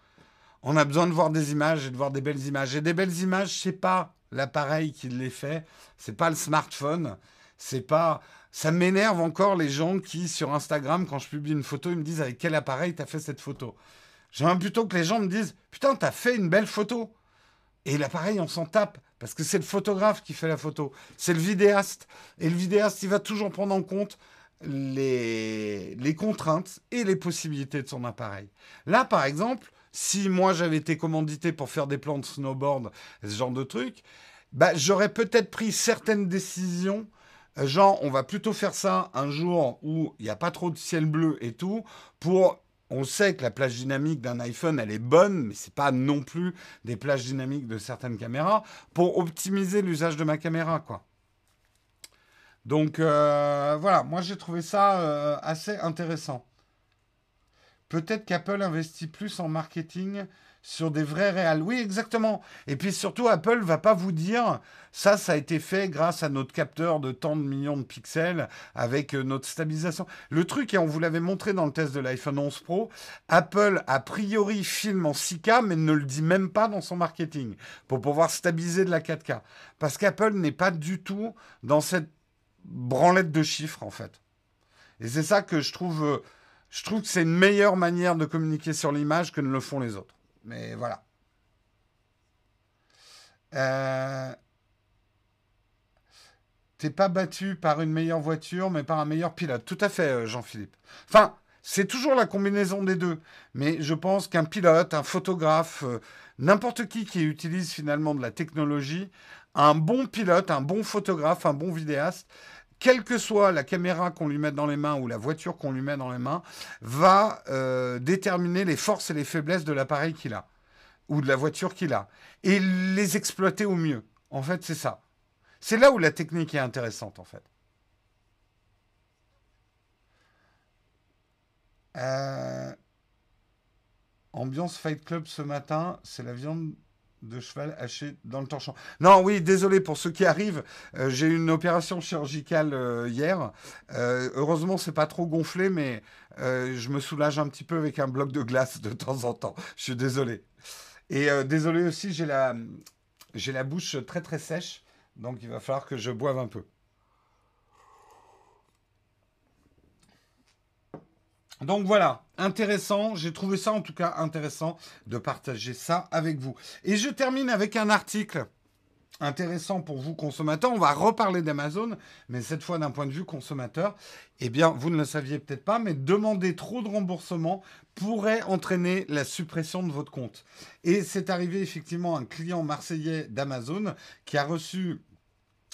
on a besoin de voir des images et de voir des belles images. Et des belles images, c'est pas l'appareil qui les fait, c'est pas le smartphone, c'est pas. Ça m'énerve encore les gens qui, sur Instagram, quand je publie une photo, ils me disent avec quel appareil t'as fait cette photo? J'aimerais plutôt que les gens me disent Putain, t'as fait une belle photo. Et l'appareil, on s'en tape. Parce que c'est le photographe qui fait la photo. C'est le vidéaste. Et le vidéaste, il va toujours prendre en compte les, contraintes et les possibilités de son appareil. Là, par exemple, si moi j'avais été commandité pour faire des plans de snowboard, ce genre de truc, bah, j'aurais peut-être pris certaines décisions. Euh, genre, on va plutôt faire ça un jour où il n'y a pas trop de ciel bleu et tout, pour on sait que la plage dynamique d'un iPhone, elle est bonne, mais c'est pas non plus des plages dynamiques de certaines caméras, pour optimiser l'usage de ma caméra, quoi. Donc euh, voilà, moi j'ai trouvé ça euh, assez intéressant. Peut-être qu'Apple investit plus en marketing sur des vrais réels. Oui, exactement. Et puis surtout, Apple va pas vous dire ça, ça a été fait grâce à notre capteur de tant de millions de pixels avec euh, notre stabilisation. Le truc, et on vous l'avait montré dans le test de l'iPhone 11 Pro, Apple a priori filme en 6K, mais ne le dit même pas dans son marketing pour pouvoir stabiliser de la 4K. Parce qu'Apple n'est pas du tout dans cette branlette de chiffres, en fait. Et c'est ça que je trouve. Euh, je trouve que c'est une meilleure manière de communiquer sur l'image que ne le font les autres. Mais voilà. Euh, T'es pas battu par une meilleure voiture, mais par un meilleur pilote. Tout à fait, euh, Jean-Philippe. Enfin, c'est toujours la combinaison des deux. Mais je pense qu'un pilote, un photographe, n'importe qui qui utilise finalement de la technologie, un bon pilote, un bon photographe, un bon vidéaste, quelle que soit la caméra qu'on lui mette dans les mains ou la voiture qu'on lui met dans les mains, va euh, déterminer les forces et les faiblesses de l'appareil qu'il a ou de la voiture qu'il a et les exploiter au mieux. En fait, c'est ça. C'est là où la technique est intéressante, en fait. Euh, ambiance Fight Club ce matin, c'est la viande de cheval haché dans le torchon. Non, oui, désolé pour ceux qui arrivent. Euh, j'ai eu une opération chirurgicale euh, hier. Euh, heureusement, c'est pas trop gonflé, mais je me soulage un petit peu avec un bloc de glace de temps en temps. Je suis désolé. Et désolé aussi, j'ai la, j'ai la bouche très très sèche, donc il va falloir que je boive un peu. Donc voilà, intéressant. J'ai trouvé ça en tout cas intéressant de partager ça avec vous. Et je termine avec un article intéressant pour vous consommateurs, on va reparler d'Amazon, mais cette fois d'un point de vue consommateur, eh bien, vous ne le saviez peut-être pas, mais demander trop de remboursement pourrait entraîner la suppression de votre compte. Et c'est arrivé effectivement un client marseillais d'Amazon qui a reçu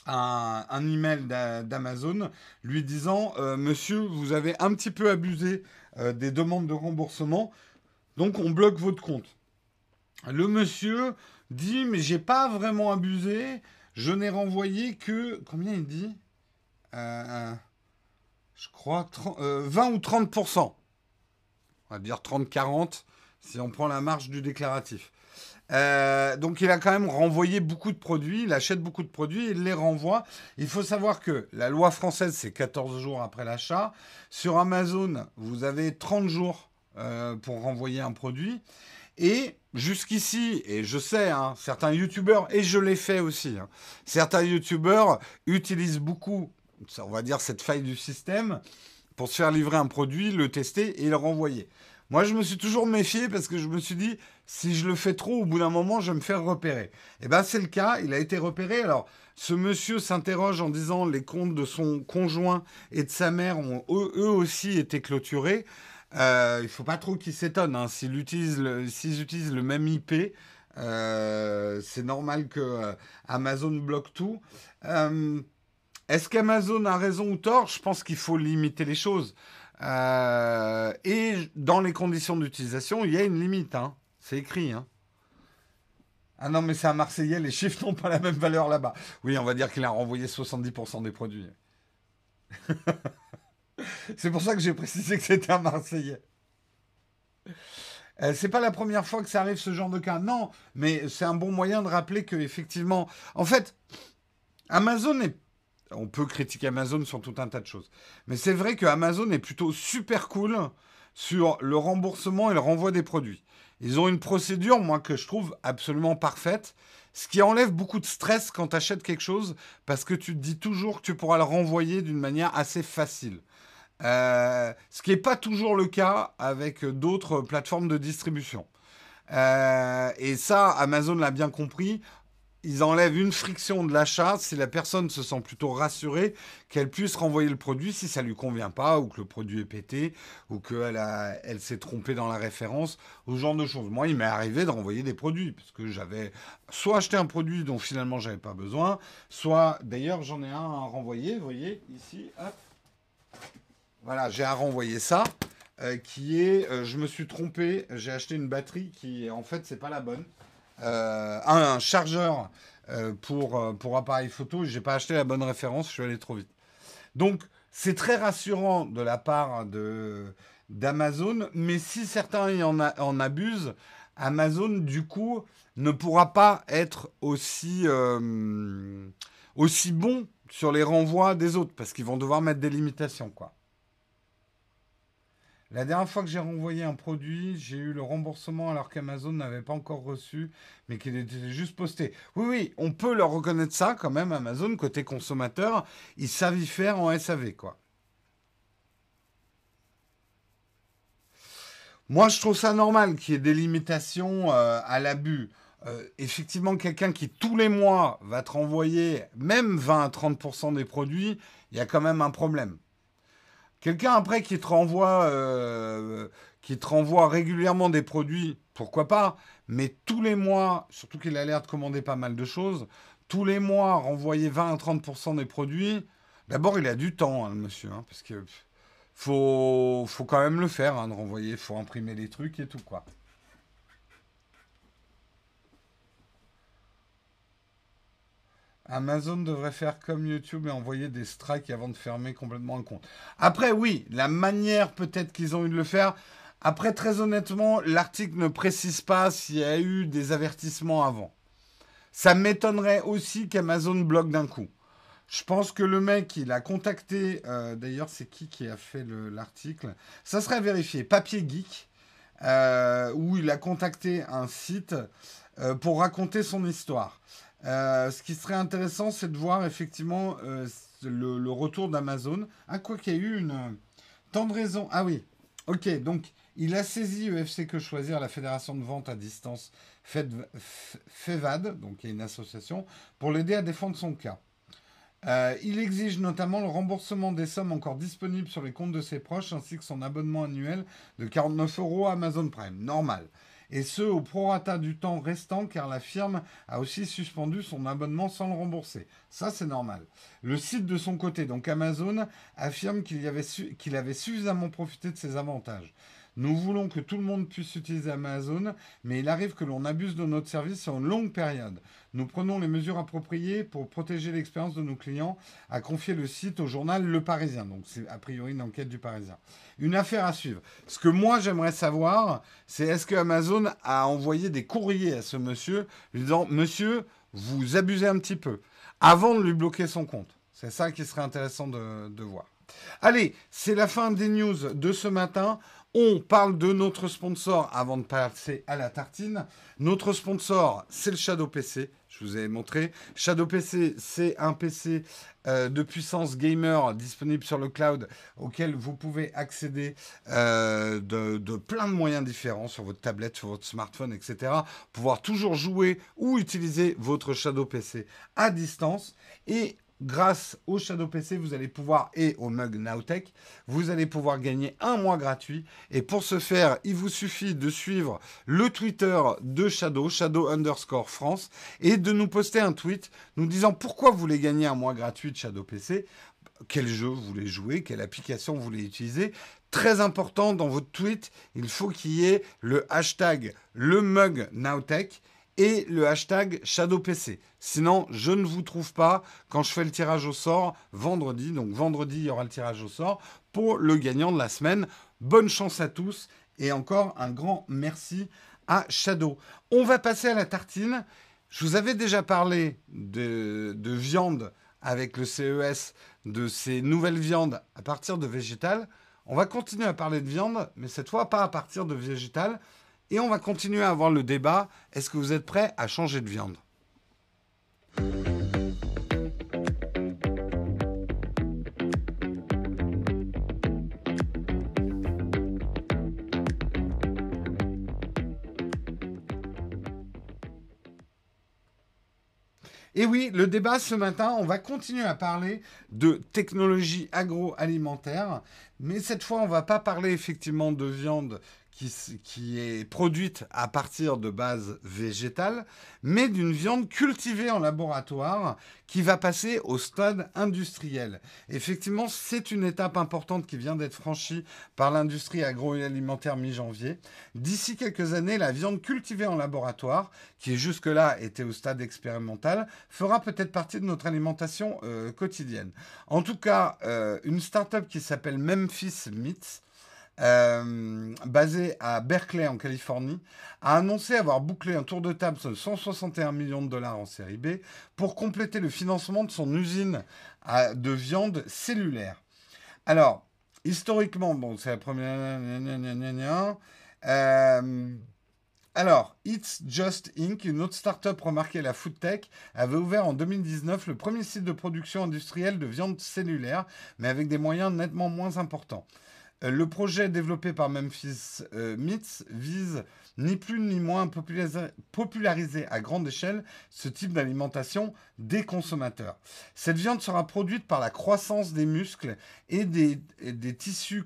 un, email d'Amazon lui disant euh, Monsieur, vous avez un petit peu abusé euh, des demandes de remboursement, donc on bloque votre compte. Le monsieur dit mais j'ai pas vraiment abusé, je n'ai renvoyé que combien il dit? Euh, Je crois 20 ou 30% On va dire 30-40 si on prend la marge du déclaratif. Euh, donc il a quand même renvoyé beaucoup de produits, il achète beaucoup de produits, il les renvoie. Il faut savoir que la loi française, c'est 14 jours après l'achat. Sur Amazon, vous avez 30 jours euh, pour renvoyer un produit. Et jusqu'ici, et je sais, hein, certains youtubeurs, et je l'ai fait aussi, hein, certains youtubeurs utilisent beaucoup, on va dire, cette faille du système pour se faire livrer un produit, le tester et le renvoyer. Moi, je me suis toujours méfié parce que je me suis dit, si je le fais trop, au bout d'un moment, je vais me faire repérer. Et eh bien, c'est le cas, il a été repéré. Alors, ce monsieur s'interroge en disant les comptes de son conjoint et de sa mère ont eux, aussi été clôturés. Euh, il faut pas trop qu'ils s'étonnent. Hein. S'ils utilisent, le, même IP, euh, c'est normal que euh, Amazon bloque tout. Est-ce qu'Amazon a raison ou tort? Je pense qu'il faut limiter les choses. Euh, et dans les conditions d'utilisation, il y a une limite. Hein. C'est écrit. Hein. Ah non, mais c'est un Marseillais, les chiffres n'ont pas la même valeur là-bas. Oui, on va dire qu'il a renvoyé 70% des produits. c'est pour ça que j'ai précisé que c'était un Marseillais. Euh, c'est pas la première fois que ça arrive ce genre de cas. Non, mais c'est un bon moyen de rappeler que effectivement, en fait, Amazon est on peut critiquer Amazon sur tout un tas de choses. Mais c'est vrai que Amazon est plutôt super cool sur le remboursement et le renvoi des produits. Ils ont une procédure, moi, que je trouve absolument parfaite, ce qui enlève beaucoup de stress quand tu achètes quelque chose, parce que tu te dis toujours que tu pourras le renvoyer d'une manière assez facile. Euh, ce qui n'est pas toujours le cas avec d'autres plateformes de distribution. Euh, et ça, Amazon l'a bien compris ils enlèvent une friction de l'achat si la personne se sent plutôt rassurée qu'elle puisse renvoyer le produit si ça lui convient pas ou que le produit est pété ou qu'elle elle s'est trompée dans la référence ou ce genre de choses. Moi, il m'est arrivé de renvoyer des produits parce que j'avais soit acheté un produit dont finalement j'avais pas besoin, soit d'ailleurs j'en ai un à renvoyer, vous voyez ici, hop. Voilà, j'ai à renvoyer ça. Euh, qui est, euh, je me suis trompé, j'ai acheté une batterie qui en fait c'est pas la bonne. Euh, un, chargeur euh, pour, euh, pour appareil photo. Je n'ai pas acheté la bonne référence, je suis allé trop vite. Donc, c'est très rassurant de la part d'Amazon, mais si certains en, en abusent, Amazon, du coup, ne pourra pas être aussi, aussi bon sur les renvois des autres, parce qu'ils vont devoir mettre des limitations, quoi. La dernière fois que j'ai renvoyé un produit, j'ai eu le remboursement alors qu'Amazon n'avait pas encore reçu, mais qu'il était juste posté. Oui, oui, on peut leur reconnaître ça quand même, Amazon, côté consommateur. Ils savent y faire en SAV, quoi. Moi, je trouve ça normal qu'il y ait des limitations euh, à l'abus. Euh, effectivement, quelqu'un qui tous les mois va te renvoyer même 20 à 30% des produits, il y a quand même un problème. Quelqu'un après qui te renvoie, euh, qui te renvoie régulièrement des produits, pourquoi pas Mais tous les mois, surtout qu'il a l'air de commander pas mal de choses, tous les mois renvoyer 20 à 30% des produits. D'abord, il a du temps, hein, le monsieur, hein, parce que faut, faut quand même le faire, hein, de renvoyer, faut imprimer les trucs et tout quoi. Amazon devrait faire comme YouTube et envoyer des strikes avant de fermer complètement le compte. Après, oui, la manière peut-être qu'ils ont eu de le faire. Après, très honnêtement, l'article ne précise pas s'il y a eu des avertissements avant. Ça m'étonnerait aussi qu'Amazon bloque d'un coup. Je pense que le mec, il a contacté. Euh, d'ailleurs, c'est qui qui a fait l'article? Ça serait vérifié. Papier Geek, euh, où il a contacté un site euh, pour raconter son histoire. Euh, ce qui serait intéressant, c'est de voir effectivement euh, le, retour d'Amazon. Ah, quoi qu'il y ait eu une. tant de raisons. Ah oui. Ok, donc il a saisi UFC Que Choisir, la fédération de vente à distance FEVAD, donc il y a une association, pour l'aider à défendre son cas. Euh, il exige notamment le remboursement des sommes encore disponibles sur les comptes de ses proches ainsi que son abonnement annuel de 49 euros à Amazon Prime. Normal. Et ce, au prorata du temps restant, car la firme a aussi suspendu son abonnement sans le rembourser. Ça, c'est normal. Le site de son côté, donc Amazon, affirme qu'il avait, avait suffisamment profité de ses avantages. Nous voulons que tout le monde puisse utiliser Amazon, mais il arrive que l'on abuse de notre service sur une longue période. Nous prenons les mesures appropriées pour protéger l'expérience de nos clients, a confié le site au journal Le Parisien. Donc c'est a priori une enquête du Parisien. Une affaire à suivre. Ce que moi j'aimerais savoir, c'est est-ce que Amazon a envoyé des courriers à ce monsieur lui disant Monsieur, vous abusez un petit peu, avant de lui bloquer son compte. C'est ça qui serait intéressant de, de voir. Allez, c'est la fin des news de ce matin. On parle de notre sponsor avant de passer à la tartine. Notre sponsor, c'est le Shadow PC. Je vous ai montré. Shadow PC, c'est un PC euh, de puissance gamer disponible sur le cloud auquel vous pouvez accéder euh, de, de, plein de moyens différents sur votre tablette, sur votre smartphone, etc. Pouvoir toujours jouer ou utiliser votre Shadow PC à distance. Et grâce au Shadow PC, vous allez pouvoir, et au mug Nowtech, vous allez pouvoir gagner un mois gratuit. Et pour ce faire, il vous suffit de suivre le Twitter de Shadow, Shadow underscore France, et de nous poster un tweet nous disant pourquoi vous voulez gagner un mois gratuit de Shadow PC, quel jeu vous voulez jouer, quelle application vous voulez utiliser. Très important dans votre tweet, il faut qu'il y ait le hashtag le mug Nowtech et le hashtag ShadowPC. Sinon, je ne vous trouve pas quand je fais le tirage au sort vendredi. Donc vendredi, il y aura le tirage au sort pour le gagnant de la semaine. Bonne chance à tous et encore un grand merci à Shadow. On va passer à la tartine. Je vous avais déjà parlé de, de viande avec le CES, de ces nouvelles viandes à partir de végétal. On va continuer à parler de viande, mais cette fois pas à partir de végétal, et on va continuer à avoir le débat. Est-ce que vous êtes prêts à changer de viande? Et oui, le débat ce matin, on va continuer à parler de technologie agroalimentaire, mais cette fois, on va pas parler effectivement de viande qui, est produite à partir de bases végétales, mais d'une viande cultivée en laboratoire qui va passer au stade industriel. Effectivement, c'est une étape importante qui vient d'être franchie par l'industrie agroalimentaire mi-janvier. D'ici quelques années, la viande cultivée en laboratoire, qui jusque-là était au stade expérimental, fera peut-être partie de notre alimentation euh, quotidienne. En tout cas, euh, une start-up qui s'appelle Memphis Meats, euh, basé à Berkeley en Californie, a annoncé avoir bouclé un tour de table de 161 millions de dollars en série B pour compléter le financement de son usine de viande cellulaire. Alors, historiquement, bon, c'est la première... Euh, alors, It's Just Inc., une autre start-up remarquée la food tech, avait ouvert en 2019 le premier site de production industrielle de viande cellulaire, mais avec des moyens nettement moins importants. Euh, le projet développé par Memphis euh, vise ni plus ni moins à populariser, à grande échelle ce type d'alimentation des consommateurs. Cette viande sera produite par la croissance des muscles et des, tissus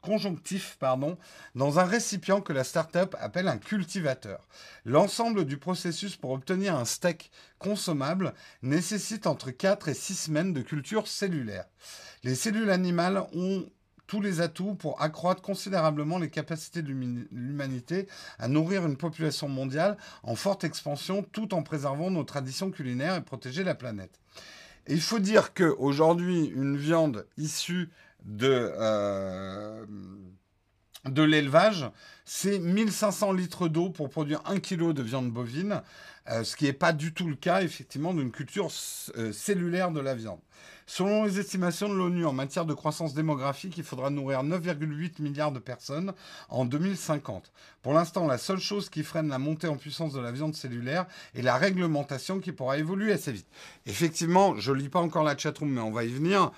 conjonctifs pardon, dans un récipient que la start-up appelle un cultivateur. L'ensemble du processus pour obtenir un steak consommable nécessite entre 4 et 6 semaines de culture cellulaire. Les cellules animales ont tous les atouts pour accroître considérablement les capacités de l'humanité à nourrir une population mondiale en forte expansion tout en préservant nos traditions culinaires et protéger la planète. il faut dire qu'aujourd'hui, une viande issue de, euh, de l'élevage, c'est 1500 litres d'eau pour produire 1 kg de viande bovine, euh, ce qui n'est pas du tout le cas, effectivement, d'une culture euh, cellulaire de la viande. Selon les estimations de l'ONU en matière de croissance démographique, il faudra nourrir 9,8 milliards de personnes en 2050. Pour l'instant, la seule chose qui freine la montée en puissance de la viande cellulaire est la réglementation qui pourra évoluer assez vite. Effectivement, je ne lis pas encore la chatroom, mais on va y venir.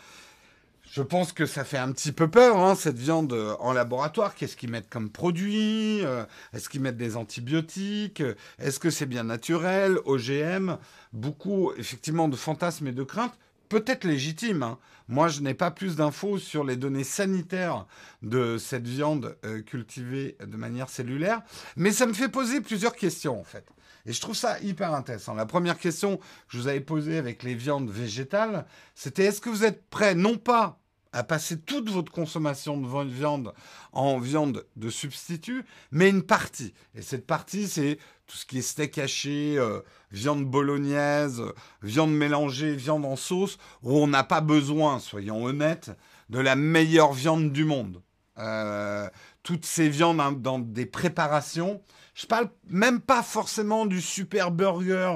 Je pense que ça fait un petit peu peur, hein, cette viande en laboratoire. Qu'est-ce qu'ils mettent comme produit euh, Est-ce qu'ils mettent des antibiotiques Est-ce que c'est bien naturel OGM Beaucoup, effectivement, de fantasmes et de craintes, peut-être légitimes. Hein. Moi, je n'ai pas plus d'infos sur les données sanitaires de cette viande euh, cultivée de manière cellulaire, mais ça me fait poser plusieurs questions, en fait. Et je trouve ça hyper intéressant. La première question que je vous avais posée avec les viandes végétales, c'était est-ce que vous êtes prêt, non pas à passer toute votre consommation de viande en viande de substitut, mais une partie. Et cette partie, c'est tout ce qui est steak haché, euh, viande bolognaise, viande mélangée, viande en sauce, où on n'a pas besoin, soyons honnêtes, de la meilleure viande du monde. Euh, toutes ces viandes hein, dans des préparations, je parle même pas forcément du super burger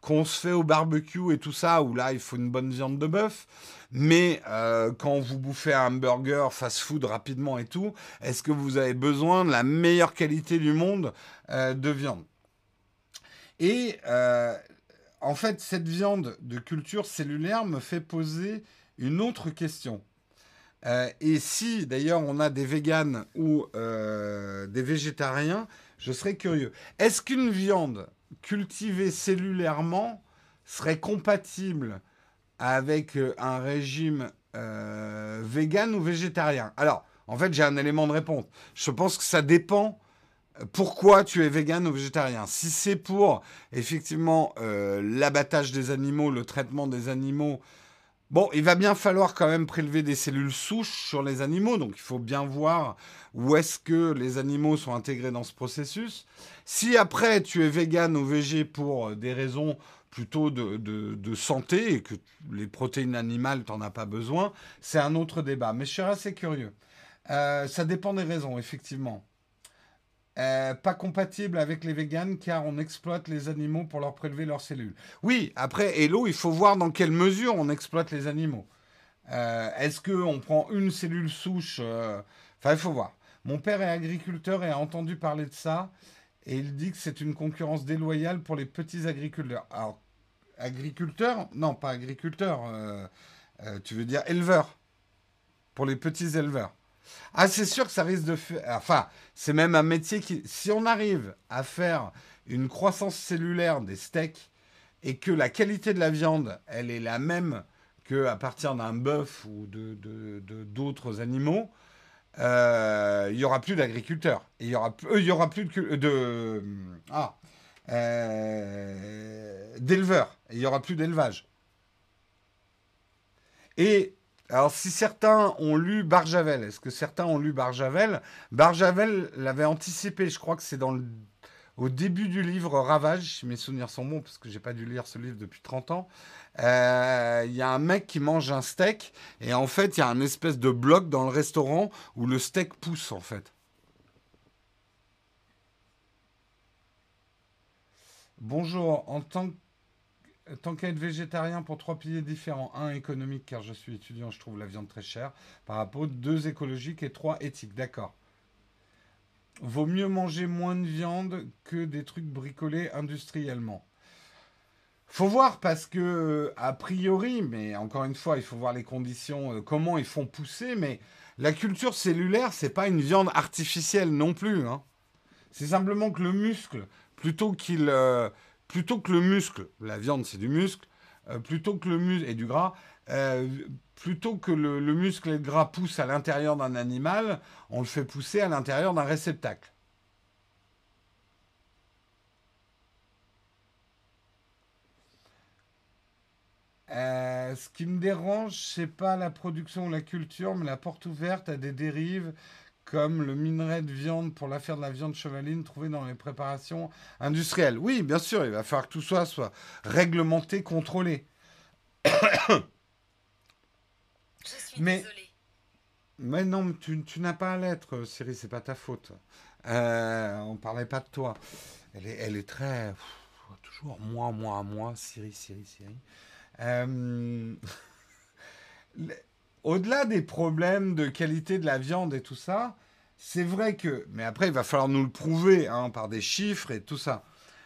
qu'on se fait au barbecue et tout ça, où là, il faut une bonne viande de bœuf. Mais euh, quand vous bouffez un burger fast-food rapidement et tout, est-ce que vous avez besoin de la meilleure qualité du monde euh, de viande? Et euh, en fait, cette viande de culture cellulaire me fait poser une autre question. et si d'ailleurs on a des véganes ou des végétariens, je serais curieux. Est-ce qu'une viande cultivée cellulairement serait compatible avec euh, un régime euh, vegan ou végétarien? Alors, en fait, j'ai un élément de réponse. Je pense que ça dépend euh, pourquoi tu es vegan ou végétarien. Si c'est pour effectivement l'abattage des animaux, le traitement des animaux, bon, il va bien falloir quand même prélever des cellules souches sur les animaux, donc il faut bien voir où est-ce que les animaux sont intégrés dans ce processus. Si après tu es vegan ou végé pour des raisons plutôt de, santé et que les protéines animales, tu n'en as pas besoin, c'est un autre débat. Mais je suis assez curieux. Euh, ça dépend des raisons, effectivement. Euh, pas compatible avec les véganes car on exploite les animaux pour leur prélever leurs cellules. Oui, après, Hello, il faut voir dans quelle mesure on exploite les animaux. Euh, est-ce qu'on prend une cellule souche Enfin, il faut voir. Mon père est agriculteur et a entendu parler de ça. Et il dit que c'est une concurrence déloyale pour les petits agriculteurs. Alors, agriculteur Non, pas agriculteur. Euh, euh, tu veux dire éleveur. Pour les petits éleveurs. Ah, c'est sûr que ça risque de faire. Enfin, c'est même un métier qui. Si on arrive à faire une croissance cellulaire des steaks et que la qualité de la viande, elle est la même qu'à partir d'un bœuf ou de, d'autres animaux, euh, il y aura plus d'agriculteurs. Il y aura, il y aura plus de, de ah, euh, d'éleveurs. Il n'y aura plus d'élevage. Et alors, si certains ont lu Barjavel, est-ce que certains ont lu Barjavel? Barjavel l'avait anticipé, je crois que c'est dans au début du livre Ravage, si mes souvenirs sont bons, parce que j'ai pas dû lire ce livre depuis 30 ans. Euh, il y a un mec qui mange un steak, et en fait, il y a un espèce de bloc dans le restaurant où le steak pousse, en fait. Bonjour, en tant, tant qu'être végétarien pour trois piliers différents, un économique car je suis étudiant, je trouve la viande très chère, par rapport deux écologiques et trois éthiques, d'accord. Vaut mieux manger moins de viande que des trucs bricolés industriellement. Faut voir parce que a priori, mais encore une fois, il faut voir les conditions, euh, comment ils font pousser, mais la culture cellulaire, c'est pas une viande artificielle non plus. Hein. C'est simplement que le muscle plutôt qu'il, euh, plutôt que le muscle, la viande c'est du muscle, euh, plutôt que le muscle et du gras, euh, plutôt que le, muscle et le gras poussent à l'intérieur d'un animal, on le fait pousser à l'intérieur d'un réceptacle. ce qui me dérange, c'est pas la production ou la culture, mais la porte ouverte à des dérives comme le minerai de viande pour l'affaire de la viande chevaline trouvée dans les préparations industrielles. Oui, bien sûr, il va falloir que tout ça soit réglementé, contrôlé. Je suis mais, désolée. Mais non, tu, n'as pas à l'être, Siri, c'est pas ta faute. Euh, on parlait pas de toi. Elle est, elle est très. toujours moi, moi, moi, Siri, Siri, Siri. Euh, au-delà des problèmes de qualité de la viande et tout ça, c'est vrai que, mais après, il va falloir nous le prouver hein, par des chiffres et tout ça.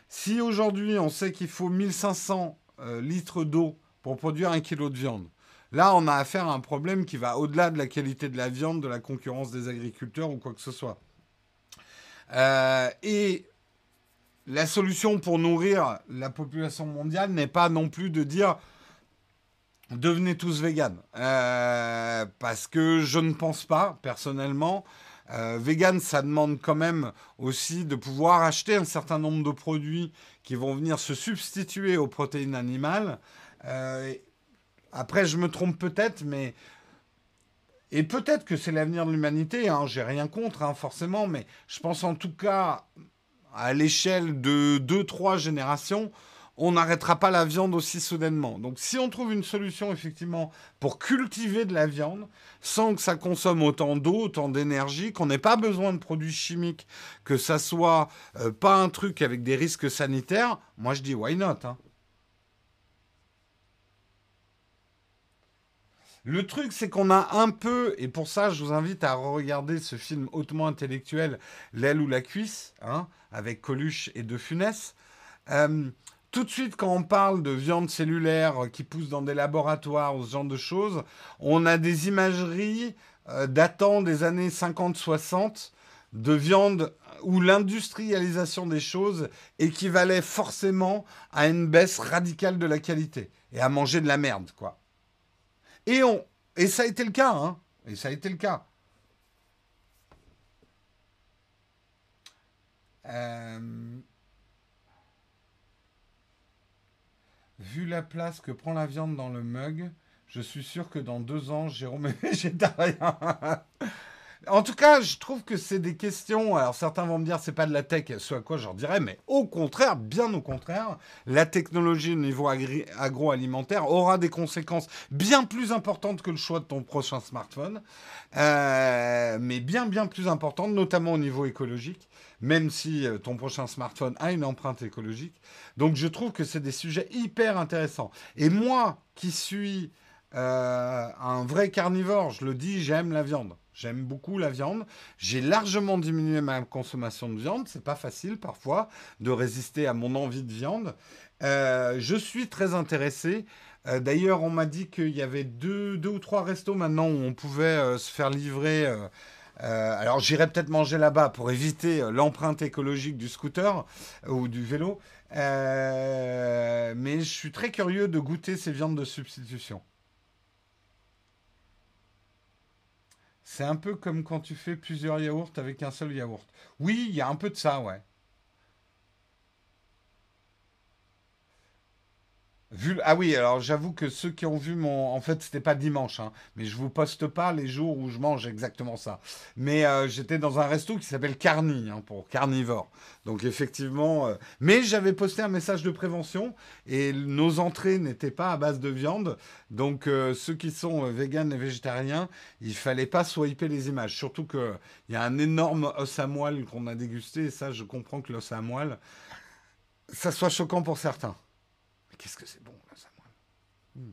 Si aujourd'hui, on sait qu'il faut 1500 euh, litres d'eau pour produire un kilo de viande, Là, on a affaire à un problème qui va au-delà de la qualité de la viande, de la concurrence des agriculteurs ou quoi que ce soit. Euh, et la solution pour nourrir la population mondiale n'est pas non plus de dire devenez tous véganes. Euh, parce que je ne pense pas, personnellement. Euh, vegan, ça demande quand même aussi de pouvoir acheter un certain nombre de produits qui vont venir se substituer aux protéines animales. Euh, après, je me trompe peut-être, mais et peut-être que c'est l'avenir de l'humanité. Hein, J'ai rien contre, hein, forcément, mais je pense en tout cas à l'échelle de 2-3 générations, on n'arrêtera pas la viande aussi soudainement. Donc si on trouve une solution effectivement pour cultiver de la viande sans que ça consomme autant d'eau, autant d'énergie, qu'on n'ait pas besoin de produits chimiques, que ça soit euh, pas un truc avec des risques sanitaires, moi je dis why not hein. Le truc, c'est qu'on a un peu, et pour ça, je vous invite à regarder ce film hautement intellectuel, L'aile ou la cuisse, hein, avec Coluche et De Funès. Euh, tout de suite, quand on parle de viande cellulaire qui pousse dans des laboratoires ou ce genre de choses, on a des imageries euh, datant des années 50-60 de viande où l'industrialisation des choses équivalait forcément à une baisse radicale de la qualité et à manger de la merde, quoi. Et, on, et ça a été le cas, hein. Et ça a été le cas. Euh, Vu la place que prend la viande dans le mug, je suis sûr que dans deux ans, Jérôme est végétarien. en tout cas, je trouve que c'est des questions. Alors certains vont me dire c'est pas de la tech, ce à quoi je leur dirais, mais au contraire, bien au contraire, la technologie au niveau agroalimentaire aura des conséquences bien plus importantes que le choix de ton prochain smartphone, euh, mais bien bien plus importantes, notamment au niveau écologique même si euh, ton prochain smartphone a une empreinte écologique. Donc je trouve que c'est des sujets hyper intéressants. Et moi, qui suis euh, un vrai carnivore, je le dis, j'aime la viande. J'aime beaucoup la viande. J'ai largement diminué ma consommation de viande. C'est pas facile parfois de résister à mon envie de viande. Euh, je suis très intéressé. D'ailleurs, on m'a dit qu'il y avait deux, deux, ou trois restos maintenant où on pouvait se faire livrer euh, alors j'irai peut-être manger là-bas pour éviter euh, l'empreinte écologique du scooter euh, ou du vélo. mais je suis très curieux de goûter ces viandes de substitution. C'est un peu comme quand tu fais plusieurs yaourts avec un seul yaourt. Oui, il y a un peu de ça, ouais. Ah oui, alors j'avoue que ceux qui ont vu mon... En fait, c'était pas dimanche, hein, mais je vous poste pas les jours où je mange exactement ça. Mais euh, j'étais dans un resto qui s'appelle Carni, hein, pour carnivore. Donc effectivement... Euh, mais j'avais posté un message de prévention et nos entrées n'étaient pas à base de viande. Donc euh, ceux qui sont véganes et végétariens, il fallait pas swiper les images. Surtout qu'il y a un énorme os à moelle qu'on a dégusté. Et ça, je comprends que l'os à moelle, ça soit choquant pour certains qu'est-ce que c'est bon, là, ça, hmm.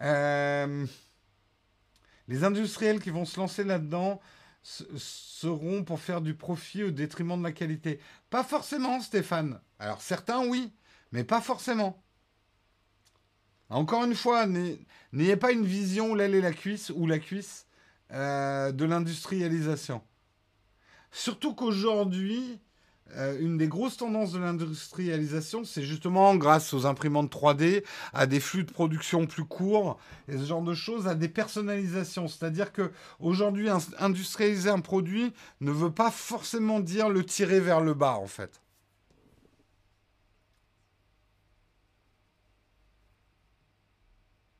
euh, les industriels qui vont se lancer là-dedans seront pour faire du profit au détriment de la qualité. Pas forcément, Stéphane. Alors certains, oui, mais pas forcément. Encore une fois, n'ayez pas une vision l'aile et la cuisse ou la cuisse euh, de l'industrialisation. Surtout qu'aujourd'hui, euh, une des grosses tendances de l'industrialisation, c'est justement grâce aux imprimantes 3D, à des flux de production plus courts et ce genre de choses, à des personnalisations. C'est-à-dire que aujourd'hui, industrialiser un produit ne veut pas forcément dire le tirer vers le bas, en fait.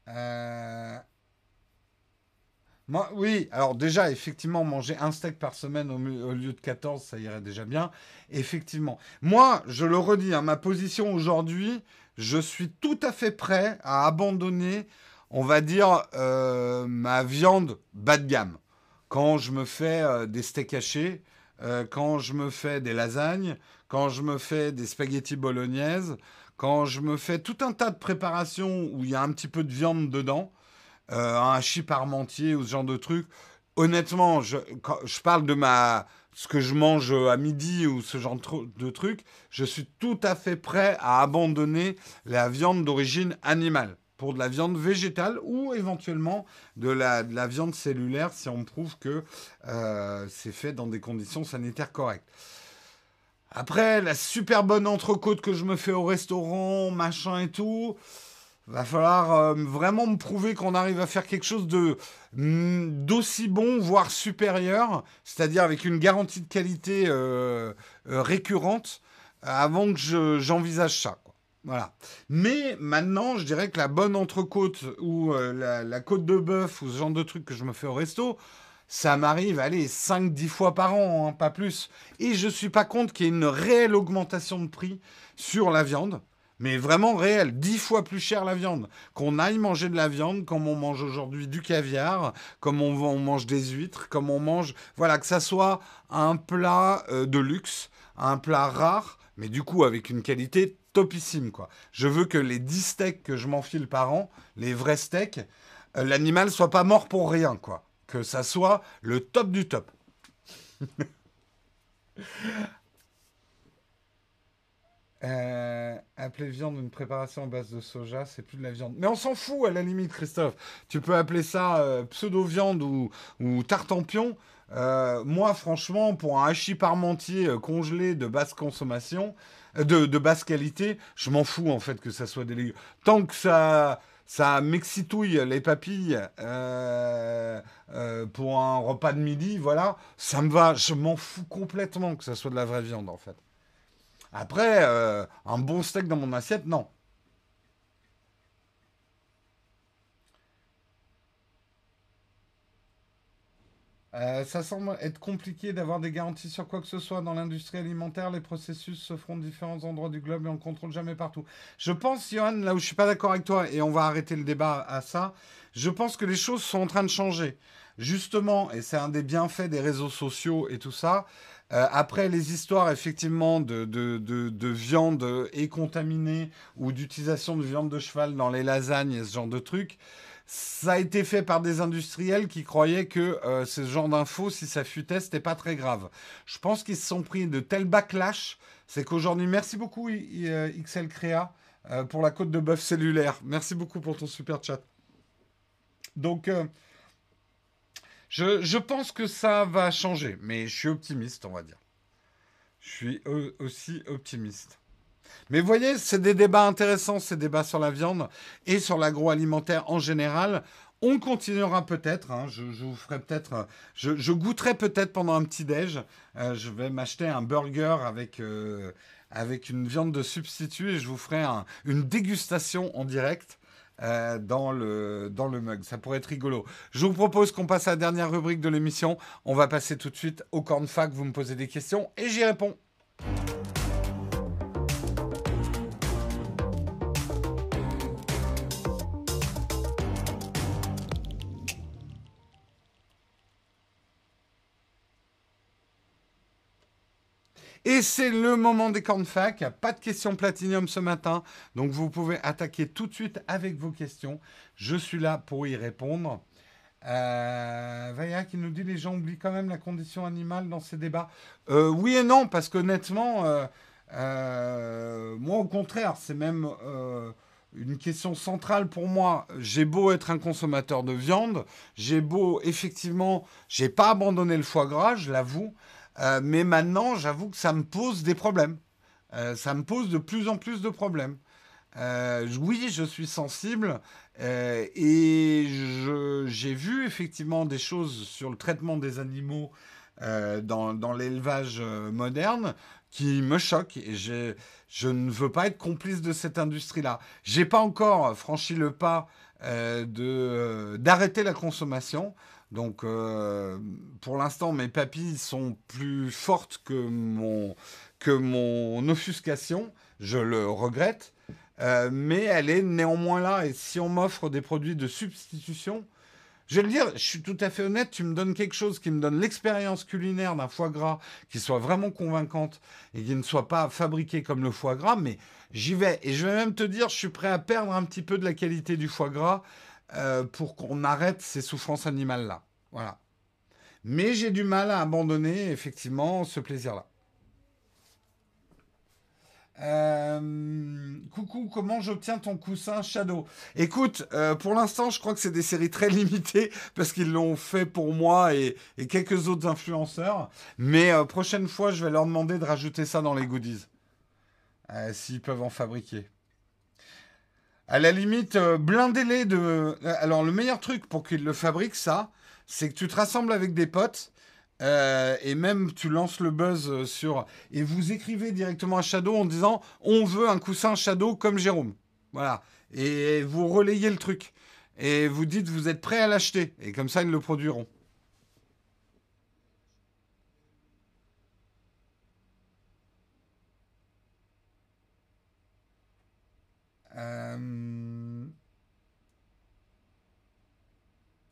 Euh, oui, alors déjà, effectivement, manger un steak par semaine au, lieu de 14, ça irait déjà bien. Effectivement. Moi, je le redis, hein, ma position aujourd'hui, je suis tout à fait prêt à abandonner, on va dire, euh, ma viande bas de gamme. Quand je me fais euh, des steaks hachés, euh, quand je me fais des lasagnes, quand je me fais des spaghettis bolognaises, quand je me fais tout un tas de préparations où il y a un petit peu de viande dedans, un hachis parmentier ou ce genre de truc. Honnêtement, je, quand je parle de ma, ce que je mange à midi ou ce genre de truc, je suis tout à fait prêt à abandonner la viande d'origine animale. pour de la viande végétale ou éventuellement de la, de la viande cellulaire si on prouve que euh, c'est fait dans des conditions sanitaires correctes. Après, la super bonne entrecôte que je me fais au restaurant, machin et tout, va falloir euh, vraiment me prouver qu'on arrive à faire quelque chose mm, d'aussi bon, voire supérieur, c'est-à-dire avec une garantie de qualité euh, euh, récurrente, avant que j'envisage ça. Voilà. Mais maintenant, je dirais que la bonne entrecôte ou la, la, côte de bœuf ou ce genre de truc que je me fais au resto, ça m'arrive, allez, 5-10 fois par an, hein, pas plus. Et je ne suis pas contre qu'il y ait une réelle augmentation de prix sur la viande mais vraiment réel, dix fois plus cher la viande. Qu'on aille manger de la viande comme on mange aujourd'hui du caviar, comme on, mange des huîtres, comme on mange... Voilà, que ça soit un plat euh, de luxe, un plat rare, mais du coup avec une qualité topissime, quoi. Je veux que les 10 steaks que je m'enfile par an, les vrais steaks, euh, l'animal soit pas mort pour rien, quoi. Que ça soit le top du top. Euh, appeler viande une préparation en base de soja, c'est plus de la viande. Mais on s'en fout à la limite, Christophe. Tu peux appeler ça euh, pseudo-viande ou, ou tartempion. Euh, moi, franchement, pour un hachis parmentier euh, congelé de basse consommation, de, de, basse qualité, je m'en fous en fait que ça soit des légumes. Tant que ça, ça m'excitouille les papilles pour un repas de midi, voilà, ça me va. Je m'en fous complètement que ça soit de la vraie viande en fait. Après, euh, un bon steak dans mon assiette, non. Euh, ça semble être compliqué d'avoir des garanties sur quoi que ce soit dans l'industrie alimentaire. Les processus se feront différents endroits du globe et on ne contrôle jamais partout. Je pense, Johan, là où je suis pas d'accord avec toi, et on va arrêter le débat à ça, je pense que les choses sont en train de changer. Justement, et c'est un des bienfaits des réseaux sociaux et tout ça, euh, après, les histoires, effectivement, de, de, de, viande et contaminée ou d'utilisation de viande de cheval dans les lasagnes et ce genre de trucs, ça a été fait par des industriels qui croyaient que euh, ce genre d'infos, si ça futait, c'était pas très grave. Je pense qu'ils se sont pris de tels backlash, c'est qu'aujourd'hui, merci beaucoup euh, XL Créa pour la côte de bœuf cellulaire. Merci beaucoup pour ton super chat. Donc, je, pense que ça va changer, mais je suis optimiste, on va dire. Je suis aussi optimiste. Mais vous voyez, c'est des débats intéressants, ces débats sur la viande et sur l'agroalimentaire en général. On continuera peut-être, hein, je, vous ferai peut-être, je, goûterai peut-être pendant un petit déj. Euh, je vais m'acheter un burger avec, euh, avec une viande de substitut et je vous ferai une dégustation en direct euh, dans, le, dans le mug. Ça pourrait être rigolo. Je vous propose qu'on passe à la dernière rubrique de l'émission. On va passer tout de suite au cornfac. Vous me posez des questions et j'y réponds. Et c'est le moment des cornfac. Pas de questions platinium ce matin. Donc vous pouvez attaquer tout de suite avec vos questions. Je suis là pour y répondre. Euh, Vaya qui nous dit les gens oublient quand même la condition animale dans ces débats. Euh, oui et non, parce qu'honnêtement, euh, euh, moi au contraire, c'est même une question centrale pour moi. J'ai beau être un consommateur de viande, j'ai beau effectivement, j'ai pas abandonné le foie gras, je l'avoue. Euh, mais maintenant, j'avoue que ça me pose des problèmes. Euh, ça me pose de plus en plus de problèmes. Euh, oui, je suis sensible et j'ai vu effectivement des choses sur le traitement des animaux dans, l'élevage moderne qui me choquent et je ne veux pas être complice de cette industrie-là. J'ai pas encore franchi le pas d'arrêter la consommation. Donc, euh, pour l'instant, mes papilles sont plus fortes que mon, que mon offuscation. Je le regrette. Euh, mais elle est néanmoins là. Et si on m'offre des produits de substitution, je vais le dire, je suis tout à fait honnête, tu me donnes quelque chose qui me donne l'expérience culinaire d'un foie gras qui soit vraiment convaincante et qui ne soit pas fabriqué comme le foie gras, mais j'y vais. Et je vais même te dire, je suis prêt à perdre un petit peu de la qualité du foie gras euh, pour qu'on arrête ces souffrances animales-là. Voilà. Mais j'ai du mal à abandonner effectivement ce plaisir-là. Euh, coucou, comment j'obtiens ton coussin Shadow? Écoute, euh, pour l'instant, je crois que c'est des séries très limitées parce qu'ils l'ont fait pour moi et, quelques autres influenceurs. Mais prochaine fois, je vais leur demander de rajouter ça dans les goodies. S'ils peuvent en fabriquer. À la limite, blindez-les de. Alors, le meilleur truc pour qu'ils le fabriquent, ça, c'est que tu te rassembles avec des potes euh, et même tu lances le buzz sur et vous écrivez directement à Shadow en disant on veut un coussin Shadow comme Jérôme. Voilà. Et vous relayez le truc. Et vous dites vous êtes prêt à l'acheter. Et comme ça ils le produiront.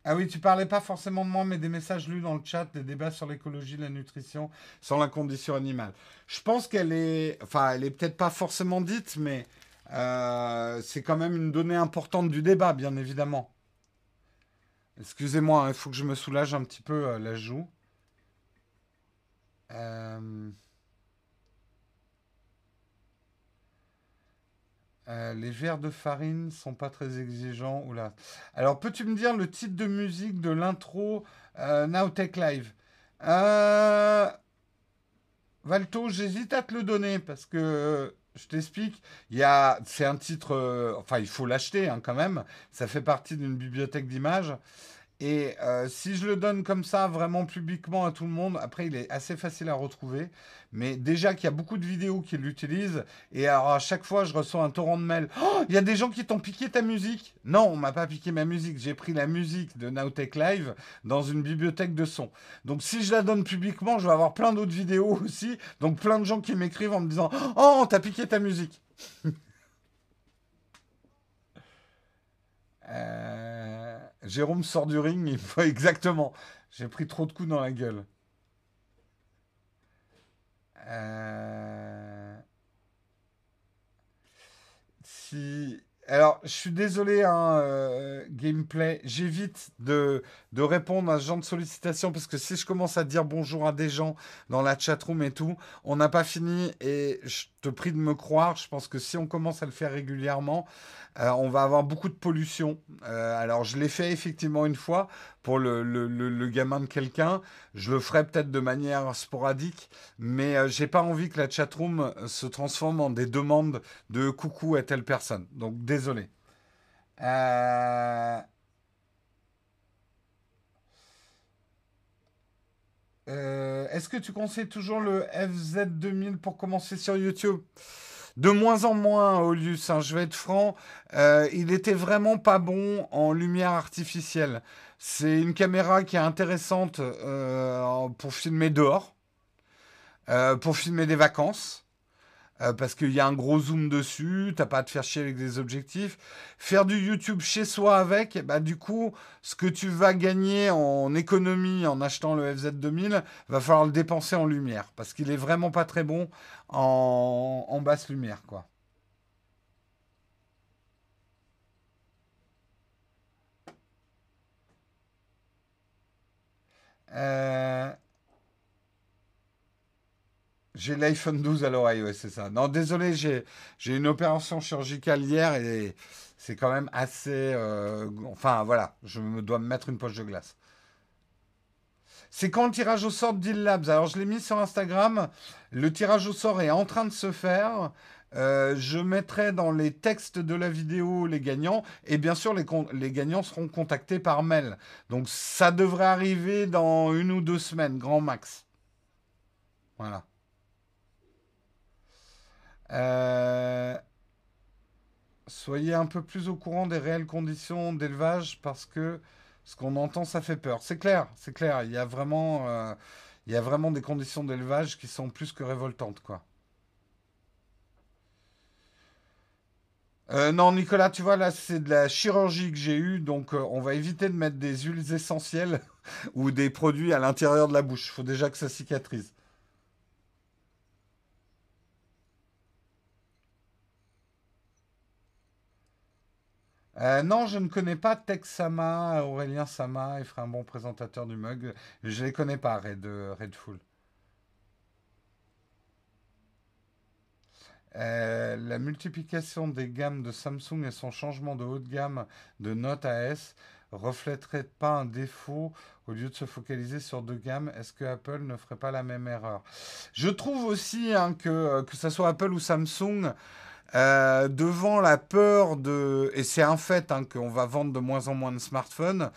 Ah oui, tu parlais pas forcément de moi, mais des messages lus dans le chat, des débats sur l'écologie, la nutrition, sur la condition animale. Je pense qu'elle est, enfin, elle est peut-être pas forcément dite, mais euh, c'est quand même une donnée importante du débat, bien évidemment. Excusez-moi, hein, il faut que je me soulage un petit peu euh, la joue. Euh... Euh, les verres de farine sont pas très exigeants. Oula. Alors, peux-tu me dire le titre de musique de l'intro euh, Nowtech Live? Euh, Valto, j'hésite à te le donner parce que je t'explique. Y a, c'est un titre. enfin, il faut l'acheter hein, quand même. Ça fait partie d'une bibliothèque d'images. Et euh, si je le donne comme ça, vraiment publiquement à tout le monde, après il est assez facile à retrouver. Mais déjà qu'il y a beaucoup de vidéos qui l'utilisent, et alors à chaque fois je reçois un torrent de mails. Oh, il y a des gens qui t'ont piqué ta musique Non, on m'a pas piqué ma musique. J'ai pris la musique de Nowtech Live dans une bibliothèque de son. Donc si je la donne publiquement, je vais avoir plein d'autres vidéos aussi. Donc plein de gens qui m'écrivent en me disant Oh, t'as piqué ta musique. euh... Jérôme sort du ring, il faut exactement. J'ai pris trop de coups dans la gueule. Euh, si alors, je suis désolé, hein, euh, gameplay. J'évite de, de, répondre à ce genre de sollicitations parce que si je commence à dire bonjour à des gens dans la chatroom et tout, on n'a pas fini et je te de me croire. Je pense que si on commence à le faire régulièrement, euh, on va avoir beaucoup de pollution. Euh, alors, je l'ai fait effectivement une fois pour le, le, gamin de quelqu'un. Je le ferai peut-être de manière sporadique, mais euh, j'ai pas envie que la chatroom se transforme en des demandes de coucou à telle personne. Donc, désolé. Est-ce que tu conseilles toujours le FZ2000 pour commencer sur YouTube? De moins en moins, Olius, hein, je vais être franc, euh, il était vraiment pas bon en lumière artificielle. C'est une caméra qui est intéressante euh, pour filmer dehors, euh, pour filmer des vacances. Euh, parce qu'il y a un gros zoom dessus, t'as pas à te faire chier avec des objectifs. Faire du YouTube chez soi avec, bah du coup, ce que tu vas gagner en économie en achetant le FZ2000, va falloir le dépenser en lumière, parce qu'il est vraiment pas très bon en, en basse lumière, quoi. Euh, j'ai l'iPhone 12 à l'oreille, ouais, c'est ça. Non, désolé, j'ai, une opération chirurgicale hier et c'est quand même assez. Euh, enfin, voilà, je me dois me mettre une poche de glace. C'est quand le tirage au sort de Labs? Alors, je l'ai mis sur Instagram. Le tirage au sort est en train de se faire. Euh, je mettrai dans les textes de la vidéo les gagnants. Et bien sûr, les, les gagnants seront contactés par mail. Donc, ça devrait arriver dans une ou deux semaines, grand max. Voilà. Euh, soyez un peu plus au courant des réelles conditions d'élevage parce que ce qu'on entend, ça fait peur. C'est clair, c'est clair. Il y a vraiment, euh, il y a vraiment des conditions d'élevage qui sont plus que révoltantes, quoi. Euh, non, Nicolas, tu vois, là, c'est de la chirurgie que j'ai eue, donc on va éviter de mettre des huiles essentielles ou des produits à l'intérieur de la bouche. Il faut déjà que ça cicatrise. Euh, non, je ne connais pas Tex Sama, Aurélien Sama, il ferait un bon présentateur du mug. Je ne les connais pas, Red, euh, Redful. Euh, la multiplication des gammes de Samsung et son changement de haut de gamme de Note AS reflèterait pas un défaut au lieu de se focaliser sur deux gammes? Est-ce que Apple ne ferait pas la même erreur? Je trouve aussi hein, que euh, que ce soit Apple ou Samsung, euh, devant la peur de, et c'est un fait hein, qu'on va vendre de moins en moins de smartphones,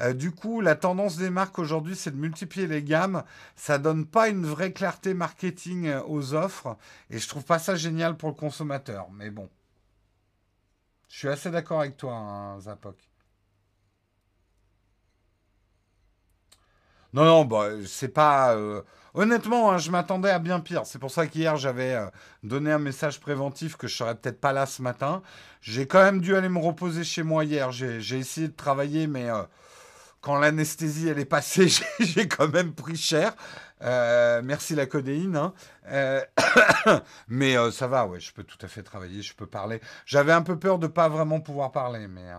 euh, du coup, la tendance des marques aujourd'hui, c'est de multiplier les gammes. Ça donne pas une vraie clarté marketing euh, aux offres. Et je trouve pas ça génial pour le consommateur. Mais bon. Je suis assez d'accord avec toi, hein. Non, non, bah, c'est pas. euh, Honnêtement, hein, je m'attendais à bien pire. C'est pour ça qu'hier, j'avais euh, donné un message préventif que je serais peut-être pas là ce matin. J'ai quand même dû aller me reposer chez moi hier. J'ai essayé de travailler, mais euh, quand l'anesthésie elle est passée, j'ai quand même pris cher. Merci la codéine. hein. Mais ça va, ouais, je peux tout à fait travailler, je peux parler. J'avais un peu peur de pas vraiment pouvoir parler, mais. euh,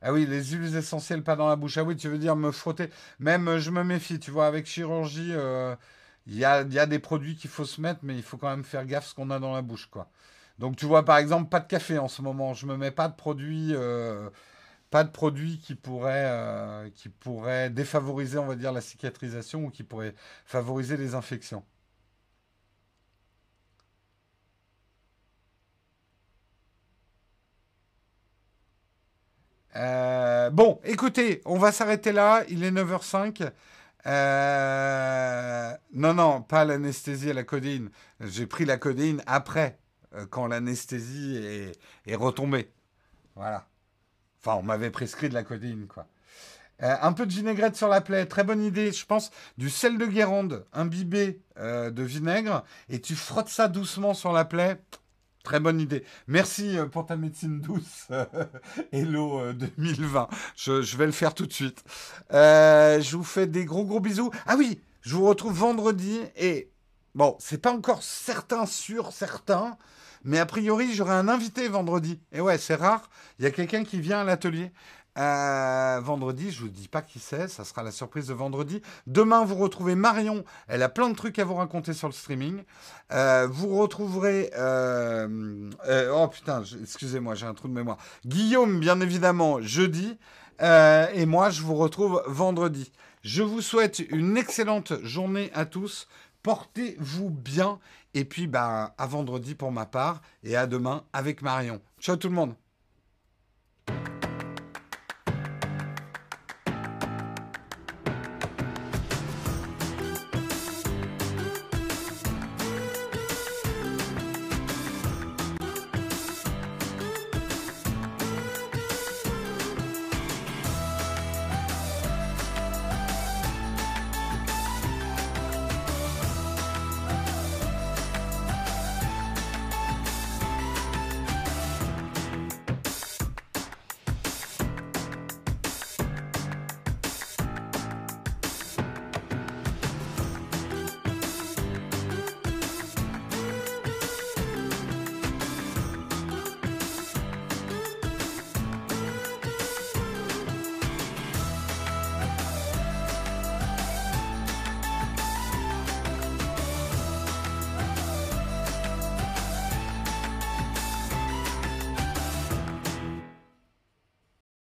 Ah oui, les huiles essentielles pas dans la bouche. Ah oui, tu veux dire me frotter. Même euh, je me méfie, tu vois, avec chirurgie, euh, il y a, il y a des produits qu'il faut se mettre, mais il faut quand même faire gaffe ce qu'on a dans la bouche, quoi. Donc tu vois, par exemple, pas de café en ce moment. Je me mets pas de produits, euh, qui pourraient, euh, qui pourraient défavoriser, on va dire, la cicatrisation ou qui pourraient favoriser les infections. Euh, bon, écoutez, on va s'arrêter là. Il est 9h05. Euh, non, non, pas l'anesthésie à la codéine. J'ai pris la codéine après, euh, quand l'anesthésie est, est retombée. Voilà. Enfin, on m'avait prescrit de la codéine, quoi. Un peu de vinaigrette sur la plaie, très bonne idée. Je pense du sel de Guérande imbibé de vinaigre et tu frottes ça doucement sur la plaie. Très bonne idée. Merci euh, pour ta médecine douce, Hello euh, 2020. Je, je vais le faire tout de suite. Euh, je vous fais des gros gros bisous. Ah oui, je vous retrouve vendredi et bon, c'est pas encore certain sur certain, mais a priori j'aurai un invité vendredi. Et ouais, c'est rare. Il y a quelqu'un qui vient à l'atelier. Euh, vendredi, je vous dis pas qui c'est, ça sera la surprise de vendredi. Demain, vous retrouvez Marion, elle a plein de trucs à vous raconter sur le streaming. Euh, vous retrouverez, euh, oh putain, excusez-moi, j'ai un trou de mémoire. Guillaume, bien évidemment, jeudi, et moi, je vous retrouve vendredi. Je vous souhaite une excellente journée à tous. Portez-vous bien, et puis bah, à vendredi pour ma part, et à demain avec Marion. Ciao tout le monde.